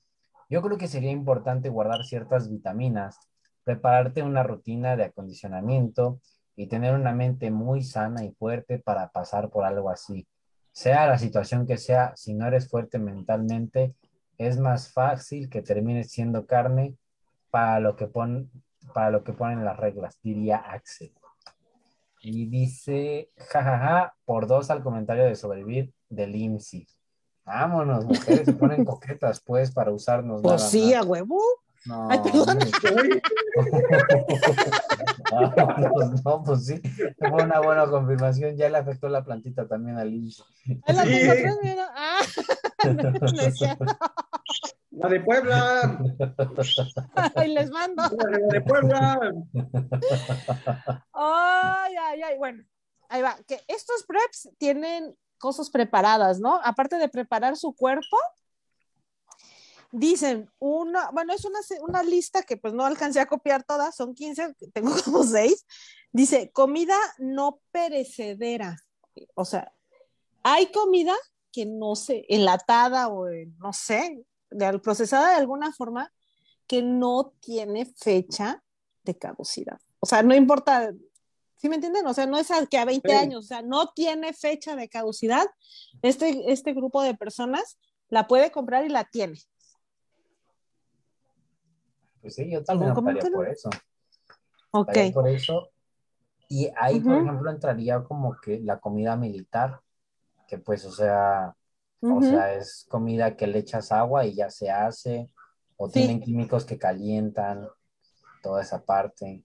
yo creo que sería importante guardar ciertas vitaminas, prepararte una rutina de acondicionamiento y tener una mente muy sana y fuerte para pasar por algo así. Sea la situación que sea, si no eres fuerte mentalmente, es más fácil que termines siendo carne para lo que, pon, para lo que ponen las reglas, diría Axel. Y dice, jajaja, por dos al comentario de sobrevivir del IMSI. Vámonos, mujeres, se ponen coquetas, pues, para usarnos. Pues nada sí, más. a huevo. No, Ay, perdón. Ah, pues, no, pues sí, fue una buena confirmación. Ya le afectó la plantita también al la Sí. atrás, mira. Ah, no. La de Puebla. Ay, les mando. La de Puebla. Ay, ay, ay. Bueno, ahí va. Que estos preps tienen cosas preparadas, ¿no? Aparte de preparar su cuerpo, dicen una, bueno, es una, una lista que pues no alcancé a copiar todas, son 15, tengo como 6. Dice, comida no perecedera. O sea, hay comida que no sé, enlatada o en- no sé, de, procesada de alguna forma que no tiene fecha de caducidad. O sea, no importa, ¿sí me entienden? O sea, no es que a 20 Sí. años, o sea, no tiene fecha de caducidad. Este, este grupo de personas la puede comprar y la tiene. Pues sí, yo también ¿Cómo optaría no? por eso. Ok. Optaría por eso. Y ahí, por ejemplo, entraría como que la comida militar, que pues, o sea, o sea, es comida que le echas agua y ya se hace, o Sí. tienen químicos que calientan, toda esa parte.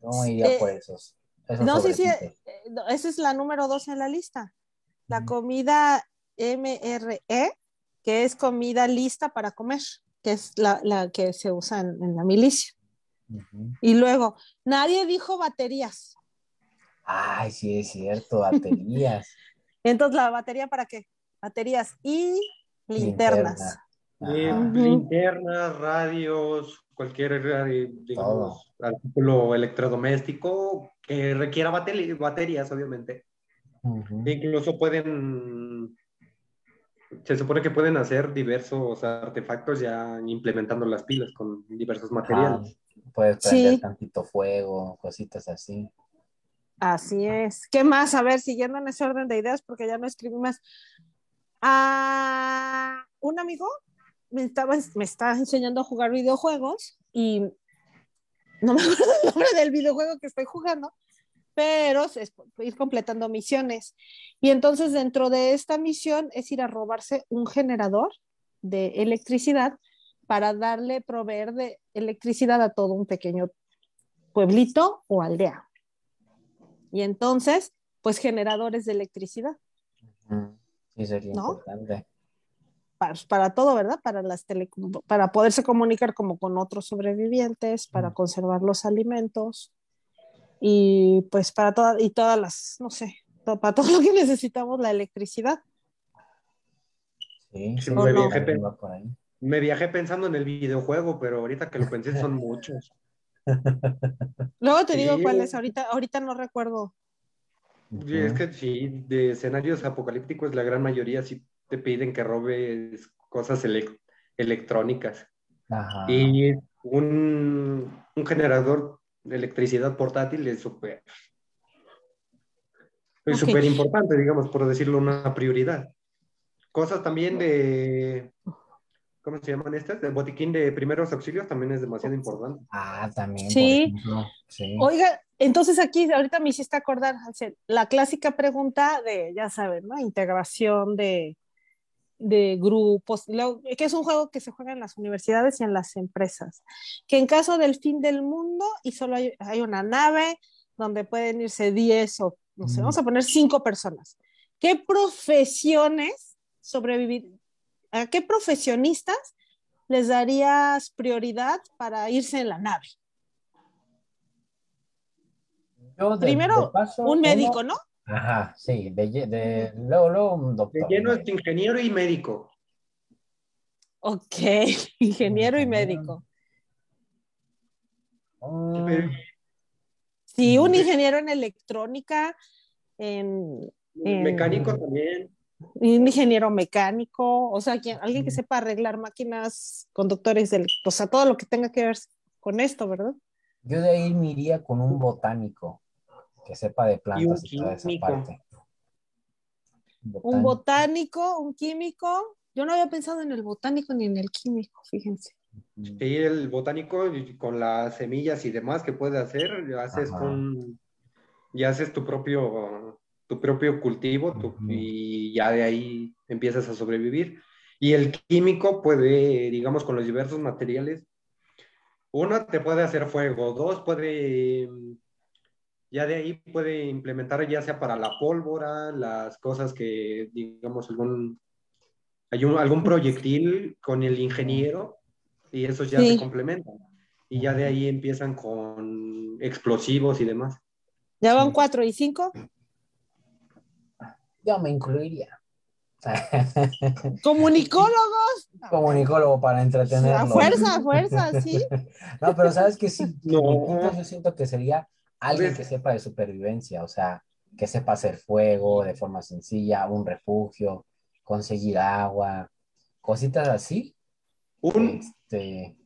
¿Cómo Sí, iría eh, por esos? esos No, sí, sí, eh, no, esa es la número dos en la lista. La comida MRE, que es comida lista para comer, que es la, la que se usa en, en la milicia. Y luego, nadie dijo baterías. Ay, sí, es cierto, baterías. Entonces, ¿la batería para qué? Baterías y linternas. Eh, linternas, radios, cualquier, digamos, artículo electrodoméstico que requiera baterías, obviamente. Incluso pueden, se supone que pueden hacer diversos artefactos ya implementando las pilas con diversos materiales. Ajá. Puedes prender Sí. tantito fuego, cositas así. Así es. ¿Qué más? A ver, siguiendo en ese orden de ideas, porque ya no escribí más. Ah, un amigo me estaba, me está enseñando a jugar videojuegos y no me acuerdo el nombre del videojuego que estoy jugando, pero es ir completando misiones. Y entonces dentro de esta misión es ir a robarse un generador de electricidad para darle, proveer de electricidad a todo un pequeño pueblito o aldea. Y entonces, pues generadores de electricidad. Sí, sería ¿No? importante. para, para todo, ¿verdad? Para las tele, para poderse comunicar como con otros sobrevivientes, para conservar los alimentos y pues para todas y todas las, no sé, to- para todo lo que necesitamos la electricidad. Sí, Sí, sí, me viajé. Me pensando en el videojuego, pero ahorita que lo pensé son muchos. Luego te digo Sí. cuáles, ahorita, ahorita no recuerdo. Y es que sí, de escenarios apocalípticos la gran mayoría sí te piden que robes cosas elec- electrónicas. Ajá. Y un, un generador electricidad portátil es súper es súper importante, digamos, por decirlo, una prioridad. Cosas también de, ¿cómo se llaman estas? De botiquín de primeros auxilios también es demasiado importante. Ah, también, Sí. Sí. Oiga, entonces aquí ahorita me hiciste acordar, Hansel, la clásica pregunta de, ya saben, ¿no? Integración de, de grupos, lo- que es un juego que se juega en las universidades y en las empresas, que en caso del fin del mundo y solo hay, hay una nave donde pueden irse 10 o, no sé, Mm. vamos a poner 5 personas. ¿Qué profesiones sobrevivir, a qué profesionistas les darías prioridad para irse en la nave? Yo de- Primero, de paso, Un médico, uno- ¿no? Ajá, sí, de, de- luego, luego un De doctor. lleno es ingeniero y médico. Ok, ingeniero y médico. Pero- Sí, un ingeniero en electrónica, en, en- Mecánico también. un ingeniero mecánico, o sea, quien- alguien que sepa arreglar máquinas, conductores, del, o sea, todo lo que tenga que ver con esto, ¿verdad? Yo de ahí me iría con un botánico que sepa de plantas y, toda esa parte. Un Botánico. botánico, un químico. Yo no había pensado en el botánico ni en el químico, fíjense. Sí, el botánico y con las semillas y demás que puede hacer, ya haces Ajá. con, ya haces tu propio, tu propio cultivo tu- y ya de ahí empiezas a sobrevivir. Y el químico puede, digamos, con los diversos materiales, uno te puede hacer fuego, dos puede, ya de ahí puede implementar ya sea para la pólvora, las cosas que, digamos, algún, hay un- algún proyectil con el ingeniero y esos ya Sí. se complementan. Y ya de ahí empiezan con explosivos y demás. Ya van cuatro y cinco. Yo me incluiría. Comunicólogos. Comunicólogo para A entretenerlo. fuerza, a fuerza, sí. No, pero sabes que sí, No. yo siento que sería alguien Ves- que sepa de supervivencia, o sea, que sepa hacer fuego de forma sencilla, un refugio, conseguir agua, cositas así. Un, Este,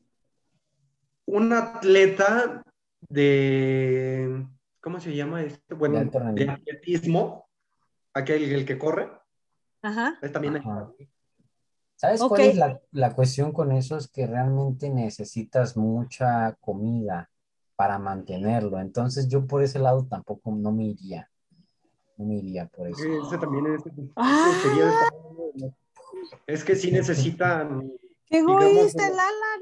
un atleta de, ¿cómo se llama este? Bueno, De atletismo, aquel el que corre, Ajá. es también Ajá. ¿Sabes cuál es la, la cuestión con eso? Es que realmente necesitas mucha comida para mantenerlo. Entonces yo por ese lado tampoco no me iría. No me iría por eso. ese también es, Ah. sería- es que sí necesitan ¡Qué egoísta el Alan!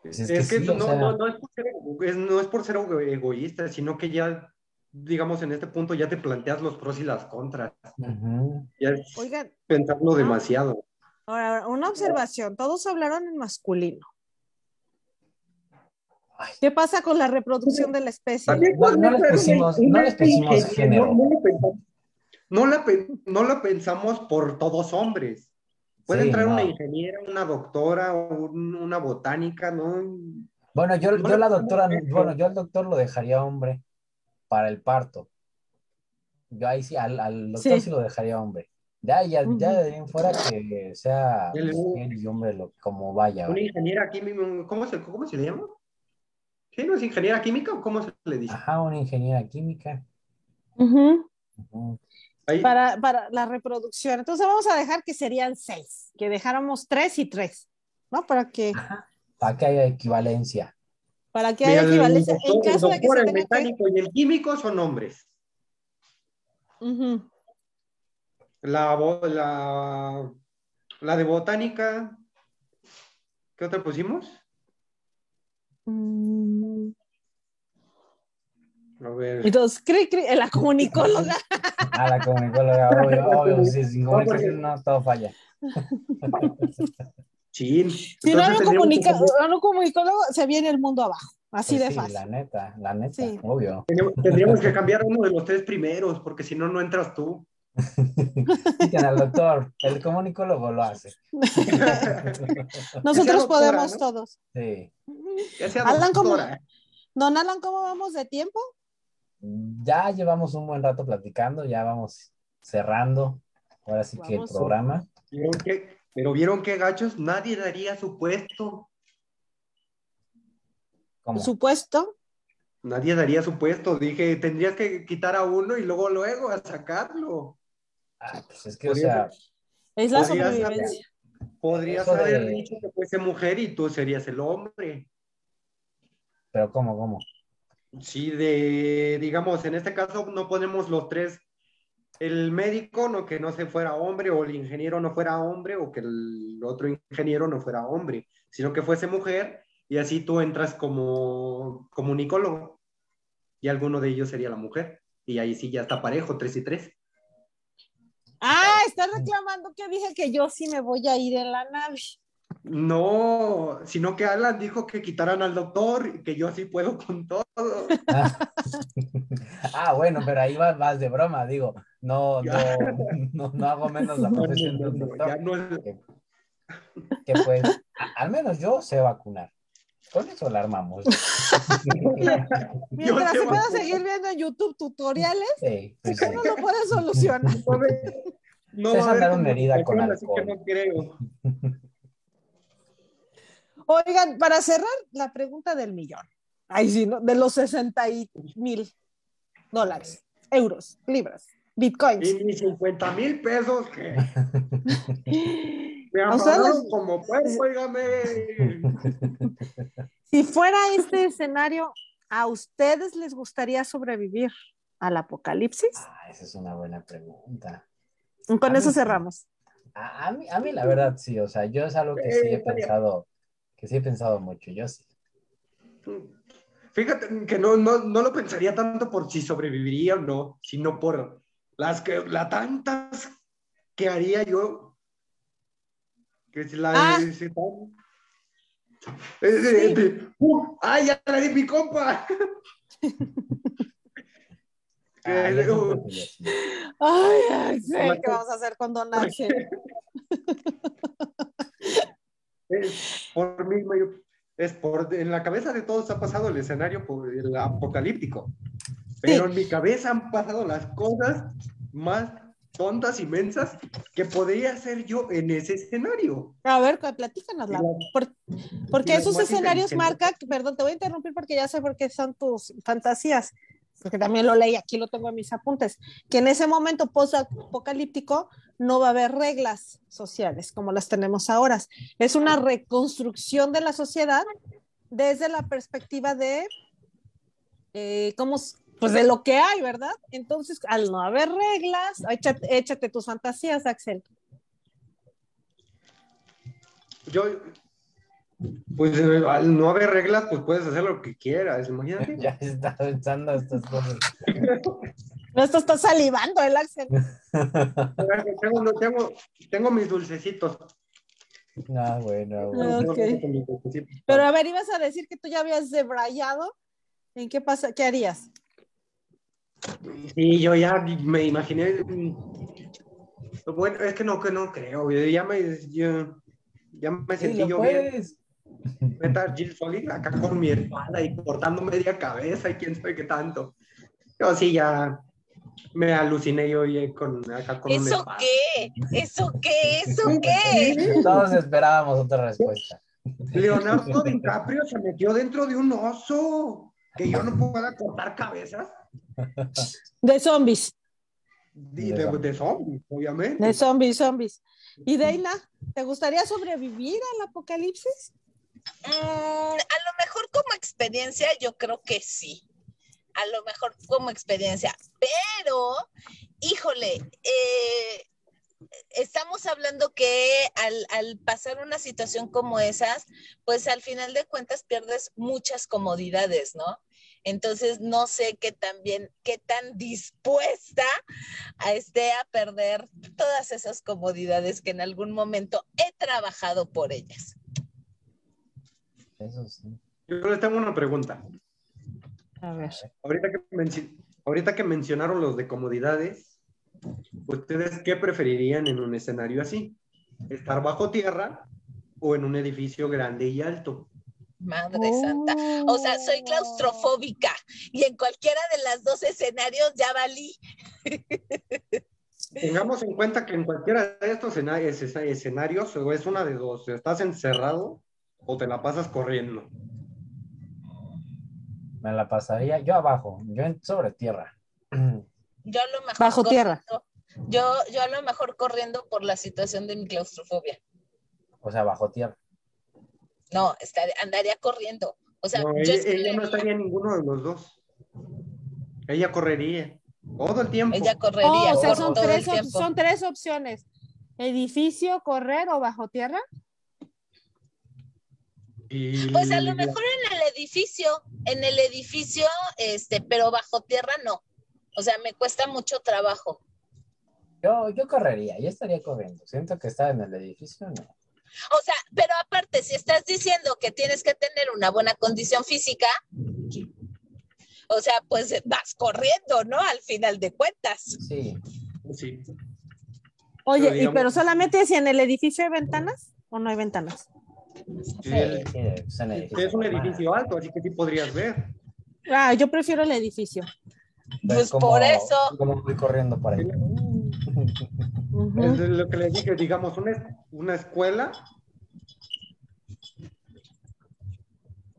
Pues es Es que que sí, o no, sea, no, no es por ser, ego- es- no es por ser ego- egoísta, sino que ya, digamos, en este punto ya te planteas los pros y las contras. Ya es Oigan, pensarlo Ah. demasiado. ahora una observación. Todos hablaron en masculino. Ay. ¿Qué pasa con la reproducción de la especie? También No- no les pusimos- no les pusimos género. No, la, pe- no la pensamos por todos hombres. Puede Sí, entrar una ingeniera, una doctora, un- una botánica, ¿no? Bueno, yo, No yo le la doctora, género. bueno, yo al doctor lo dejaría hombre para el parto. Yo ahí sí, al, al doctor Sí. sí. lo dejaría hombre. Ya, ya, ya de ahí en fuera que sea El- mujer y hombre lo, como vaya. Una vaya. ingeniera química, ¿cómo se, ¿cómo se le llama? ¿Sí, no es ingeniera química o cómo se le dice? Ajá, una ingeniera química. Para, para la reproducción. Entonces vamos a dejar que serían seis, que dejáramos tres y tres, ¿no? Para que, Para que haya equivalencia. para que haya el equivalencia. En el caso de que doctor, se el tenga que... mecánico y el químico son hombres. La, la, la de botánica, ¿qué otra pusimos? Mm. A ver. Entonces, cri, cri, la comunicóloga. Ah, la comunicóloga, obvio, obvio, sí, sin No, comunicación no, todo falla. Chin. Si no que comunica- un comunicólogo, se viene el mundo abajo. Así Pues de sí, fácil. la neta, la neta, Sí. obvio. tendríamos- que cambiar uno de los tres primeros, porque si no, no entras tú. Quiten al doctor, el comunicólogo lo hace. Nosotros doctora, podemos ¿no? todos. Sí. Alan, ¿cómo? Don Alan, ¿cómo vamos de tiempo? Ya llevamos un buen rato platicando, ya vamos cerrando. Ahora sí que el programa. ¿Vieron qué? Pero vieron qué gachos, nadie daría su puesto. ¿Cómo? Supuesto. Nadie daría su puesto. Dije, tendrías que quitar a uno y luego, luego a sacarlo. Ah, pues es que, o sea, Es la sobrevivencia. Podrías Eso haber de- dicho que fuese mujer y tú serías el hombre. pero ¿cómo, cómo? Sí, de, digamos, en este caso no ponemos los tres, el médico no que no se fuera hombre o el ingeniero no fuera hombre o que el otro ingeniero no fuera hombre, sino que fuese mujer y así tú entras como comunicólogo y alguno de ellos sería la mujer y ahí sí ya está parejo, tres y tres. Ah, está reclamando que dije que yo sí me voy a ir en la nave. No, sino que Alan dijo que quitaran al doctor y que yo sí puedo con todo. Ah, Ah, bueno, pero ahí vas, vas de broma, digo, no, no, no, no hago menos la No, no, profesión de no, un no, doctor. ya no es- que, que pues, a- al menos yo sé vacunar. Con eso la armamos. Mientras se pueda seguir viendo en YouTube tutoriales, Sí, pues sí. uno lo puede solucionar. No, no Se va a sacaron una herida con comunicación, así que alcohol. no creo. Oigan, para cerrar, la pregunta del millón. Ay, sí, ¿no? De los 60 y mil dólares, euros, libras, bitcoins. Y mis 50 mil pesos que me A ustedes amarraron les- como óigame. Si fuera este escenario, ¿a ustedes les gustaría sobrevivir al apocalipsis? Ah, esa es una buena pregunta. Con A eso mí cerramos. A, a mí, a mí la verdad sí, o sea, yo es algo que sí he Eh, pensado, que sí he pensado mucho, yo sí. Fíjate que no, no, no lo pensaría tanto por si sobreviviría o no, sino por las que, la tantas que haría yo. Que si la Ah. si tan- Eh, eh, de- ¡uh! ¡Ay, ya la di mi compa! Sí. Ay, Axel, ¿qué vamos a hacer con Don Axel? es por mí, es por en la cabeza de todos ha pasado el escenario por el apocalíptico. Pero en mi cabeza han pasado las cosas más tontas y mensas que podría hacer yo en ese escenario. A ver. Y la- Por- porque esos escenarios marcan, perdón, te voy a interrumpir porque ya sé por qué son tus fantasías, porque también lo leí, aquí lo tengo en mis apuntes, que en ese momento post-apocalíptico no va a haber reglas sociales como las tenemos ahora. Es una reconstrucción de la sociedad desde la perspectiva de eh, cómo, pues de lo que hay, ¿verdad? Entonces, al no haber reglas, échate tus fantasías, Axel. Yo, pues eh, al no haber reglas, pues puedes hacer lo que quieras, imagínate. Ya está pensando estas cosas. No, esto está salivando el Axel. tengo, no, tengo, tengo mis dulcecitos. Ah, bueno, bueno. Pero a ver, ibas a decir que tú ya habías debrayado. ¿En qué pasa? ¿Qué harías? Sí, yo ya me imaginé. Bueno, es que no, que no creo. yo Ya me, yo- ya me sentí Dilo, yo bien. Metal Gear Solid acá con mi espada y cortando media cabeza y quién sabe qué tanto. Yo sí ya me aluciné yo ya con, acá con ¿Eso qué? ¿Eso qué? ¿Eso qué? Todos esperábamos otra respuesta. Leonardo DiCaprio se metió dentro de un oso. Que yo no pueda cortar cabezas. De zombies, Y de, de zombies, obviamente. de zombies, zombies. ¿Y Deina, te gustaría sobrevivir al apocalipsis? Mm, a lo mejor como experiencia, yo creo que sí. A lo mejor como experiencia. Pero, híjole, eh, estamos hablando que al, pasar una situación como esas, pues al final de cuentas pierdes muchas comodidades, ¿no? Entonces no sé qué tan bien, qué tan dispuesta esté a perder todas esas comodidades que en algún momento he trabajado por ellas. Eso sí. Yo les tengo una pregunta. A ver. Ahorita que, ahorita que mencionaron los de comodidades, ¿ustedes qué preferirían en un escenario así? ¿Estar bajo tierra o en un edificio grande y alto? Madre santa. O sea, soy claustrofóbica y en cualquiera de las dos escenarios ya valí. Tengamos en cuenta que en cualquiera de estos escena- es- escenarios o es una de dos, estás encerrado o te la pasas corriendo. Me la pasaría yo abajo, yo en, sobre tierra. Yo a lo mejor Bajo tierra. corriendo- Yo, yo a lo mejor corriendo por la situación de mi claustrofobia. O sea, bajo tierra. No, estaré- andaría corriendo. O sea, No, yo ella, escalaría. ella no estaría en ninguno de los dos. Ella correría todo el tiempo. Ella correría Oh, o sea, por son todo tres, el op- tiempo. son tres opciones. Edificio, correr o bajo tierra. Y- Pues a lo mejor en el edificio, en el edificio, este, pero bajo tierra no. O sea, me cuesta mucho trabajo. Yo, yo correría, yo estaría corriendo. Siento que estar en el edificio, no. O sea, pero aparte, si estás diciendo que tienes que tener una buena condición física, o sea, pues vas corriendo, ¿no? Al final de cuentas. Sí. Sí. Oye, Pero ¿y pero solamente si en el edificio hay ventanas o no hay ventanas? Sí, el- Sí, es un edificio es un normal. edificio alto, así que sí podrías ver. Ah, yo prefiero el edificio. Pues cómo- por eso. cómo voy corriendo por ahí. Es de lo que les dije, digamos, una, una escuela.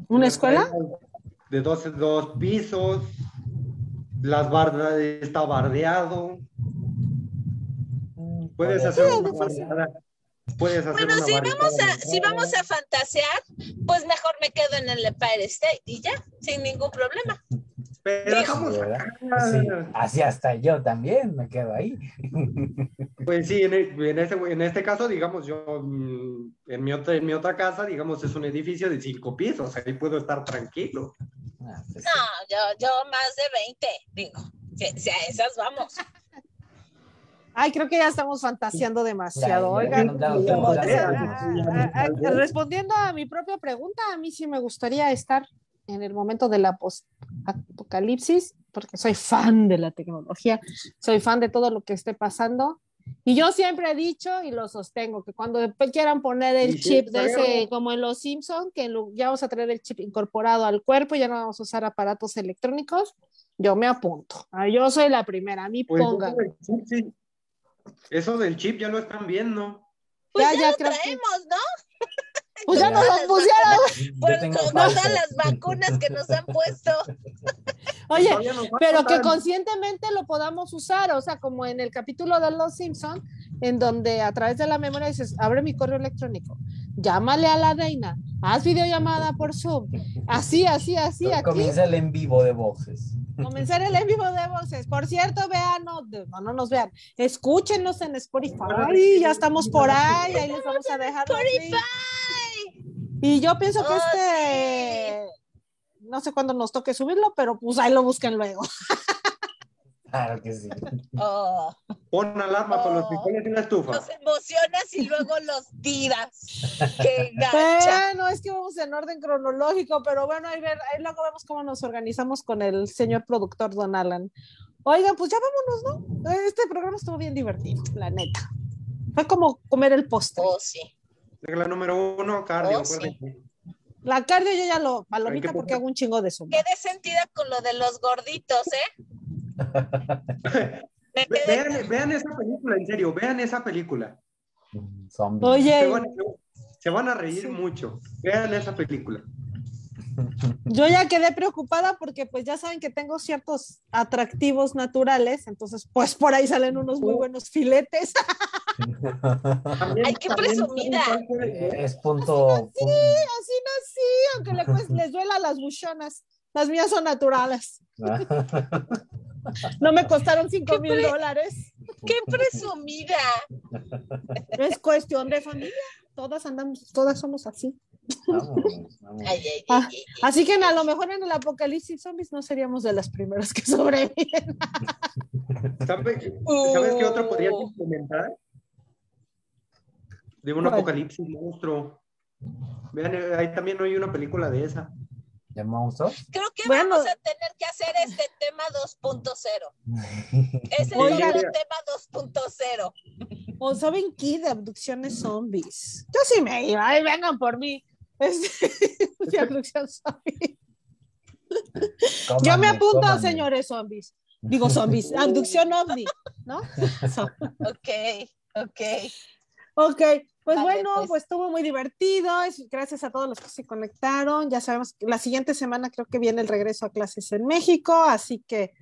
¿Una escuela? De dos, dos pisos. Las bardas está bardeado. Puedes Podría hacer una barriada. Puedes hacer Bueno, una si vamos, a, si vamos a fantasear, pues mejor me quedo en el Empire State y ya, sin ningún problema. Pero acá. Sí, así hasta yo también me quedo ahí. Pues sí, en, e- en este, en este caso, digamos, yo mm, en mi, otra, en mi otra casa, digamos, es un edificio de cinco pisos, ahí puedo estar tranquilo. Ah, pues sí. No, yo, yo más de 20, digo, si, si a esas vamos. Ay, creo que ya estamos fantaseando demasiado. Oigan, respondiendo a mi propia pregunta, a mí sí me gustaría estar en el momento de la post-apocalipsis, porque soy fan de la tecnología, soy fan de todo lo que esté pasando. Y yo siempre he dicho y lo sostengo, que cuando después quieran poner el chip de ese, como en los Simpson, que ya vamos a traer el chip incorporado al cuerpo, ya no vamos a usar aparatos electrónicos, yo me apunto. Ah, Yo soy la primera, a mí Pues pongan. Eso del chip, ya lo están viendo. Pues Ya, ya, ya lo creo que- traemos, ¿no? Pues ya nos Todas lo las pusieron. Por todas las vacunas que nos han puesto. Oye, pero que conscientemente lo podamos usar, o sea, como en el capítulo de Los Simpson, en donde a través de la memoria dices, abre mi correo electrónico, llámale a la reina, haz videollamada por Zoom, así, así, así, aquí, Comienza el en vivo de voces. Comenzar el en vivo de voces. Por cierto, vean, no, de- no, no nos vean, escúchenos en Spotify, ya estamos por ahí, ahí les vamos a dejar. links. Y yo pienso que Oh, este, no sé cuándo nos toque subirlo, pero pues ahí lo busquen luego. Claro que sí. Oh, Pon alarma con los Oh. frijoles en la estufa. los emocionas y luego los tiras. Qué gacha. Bueno, es que vamos en orden cronológico, pero bueno, ahí, ver, ahí luego vemos cómo nos organizamos con el señor productor Don Alan. Oigan, pues ya vámonos, ¿no? Este programa estuvo bien divertido, la neta. Fue como comer el postre. Oh, sí. Regla número uno, cardio. Oh, sí. La cardio yo ya lo palomita porque hago un chingo de zumba. Quedé sentida con lo de los gorditos, ¿eh? Vean, vean esa película, en serio, vean esa película. Zombie. Se Oye, van, se van a reír mucho. Vean esa película. yo ya quedé preocupada porque pues ya saben que tengo ciertos atractivos naturales, entonces pues por ahí salen unos muy buenos filetes. También- Ay, qué presumida. Es punto. Sí, así nací, aunque le cueste- les duela las buchonas. Las mías son naturales. No me costaron cinco Qué mil pre- dólares. qué presumida. Es cuestión de familia. Todas andamos, todas somos así. Vámonos, vámonos. Ay, ay, Ah, ay, ay. Así que a lo mejor en el apocalipsis zombies no seríamos de las primeras que sobreviven. ¿Sabe- ¿Sabes qué otro podrías Uh. implementar? De un ¿Cuál? apocalipsis monstruo. Vean, eh, ahí también hay una película de esa. ¿De monstruos? Creo que Bueno. vamos a tener que hacer este tema 2.0. Es el tema 2.0. ¿O saben qué? De abducciones zombies. Yo sí me iba. Ay, vengan por mí. Este, de abducción zombie. Yo me apunto, cómanme. señores zombies. Digo zombies. Abducción ovni. ¿No? So- Ok, ok. Ok, pues Vale, bueno, pues. pues. estuvo muy divertido. es- Gracias a todos los que se conectaron. Ya sabemos que la siguiente semana creo que viene el regreso a clases en México, así que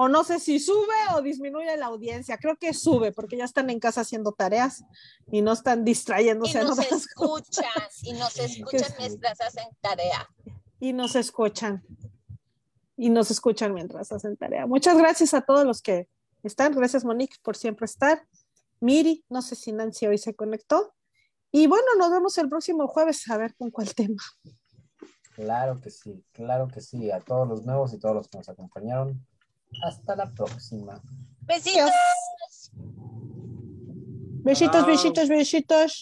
o no sé si sube o disminuye la audiencia. Creo que sube porque ya están en casa haciendo tareas y no están Y distrayéndose en nos escuchan, y nos escuchan mientras hacen tarea. y nos escuchan. Y nos escuchan mientras hacen tarea. Muchas gracias a todos los que están. Gracias, Monique, por siempre estar. Miri, no sé si Nancy hoy se conectó. Y bueno, nos vemos el próximo jueves a ver con cuál tema. Claro que sí, claro que sí. A todos los nuevos y todos los que nos acompañaron. Hasta la próxima. Besitos. Besitos, besitos, besitos.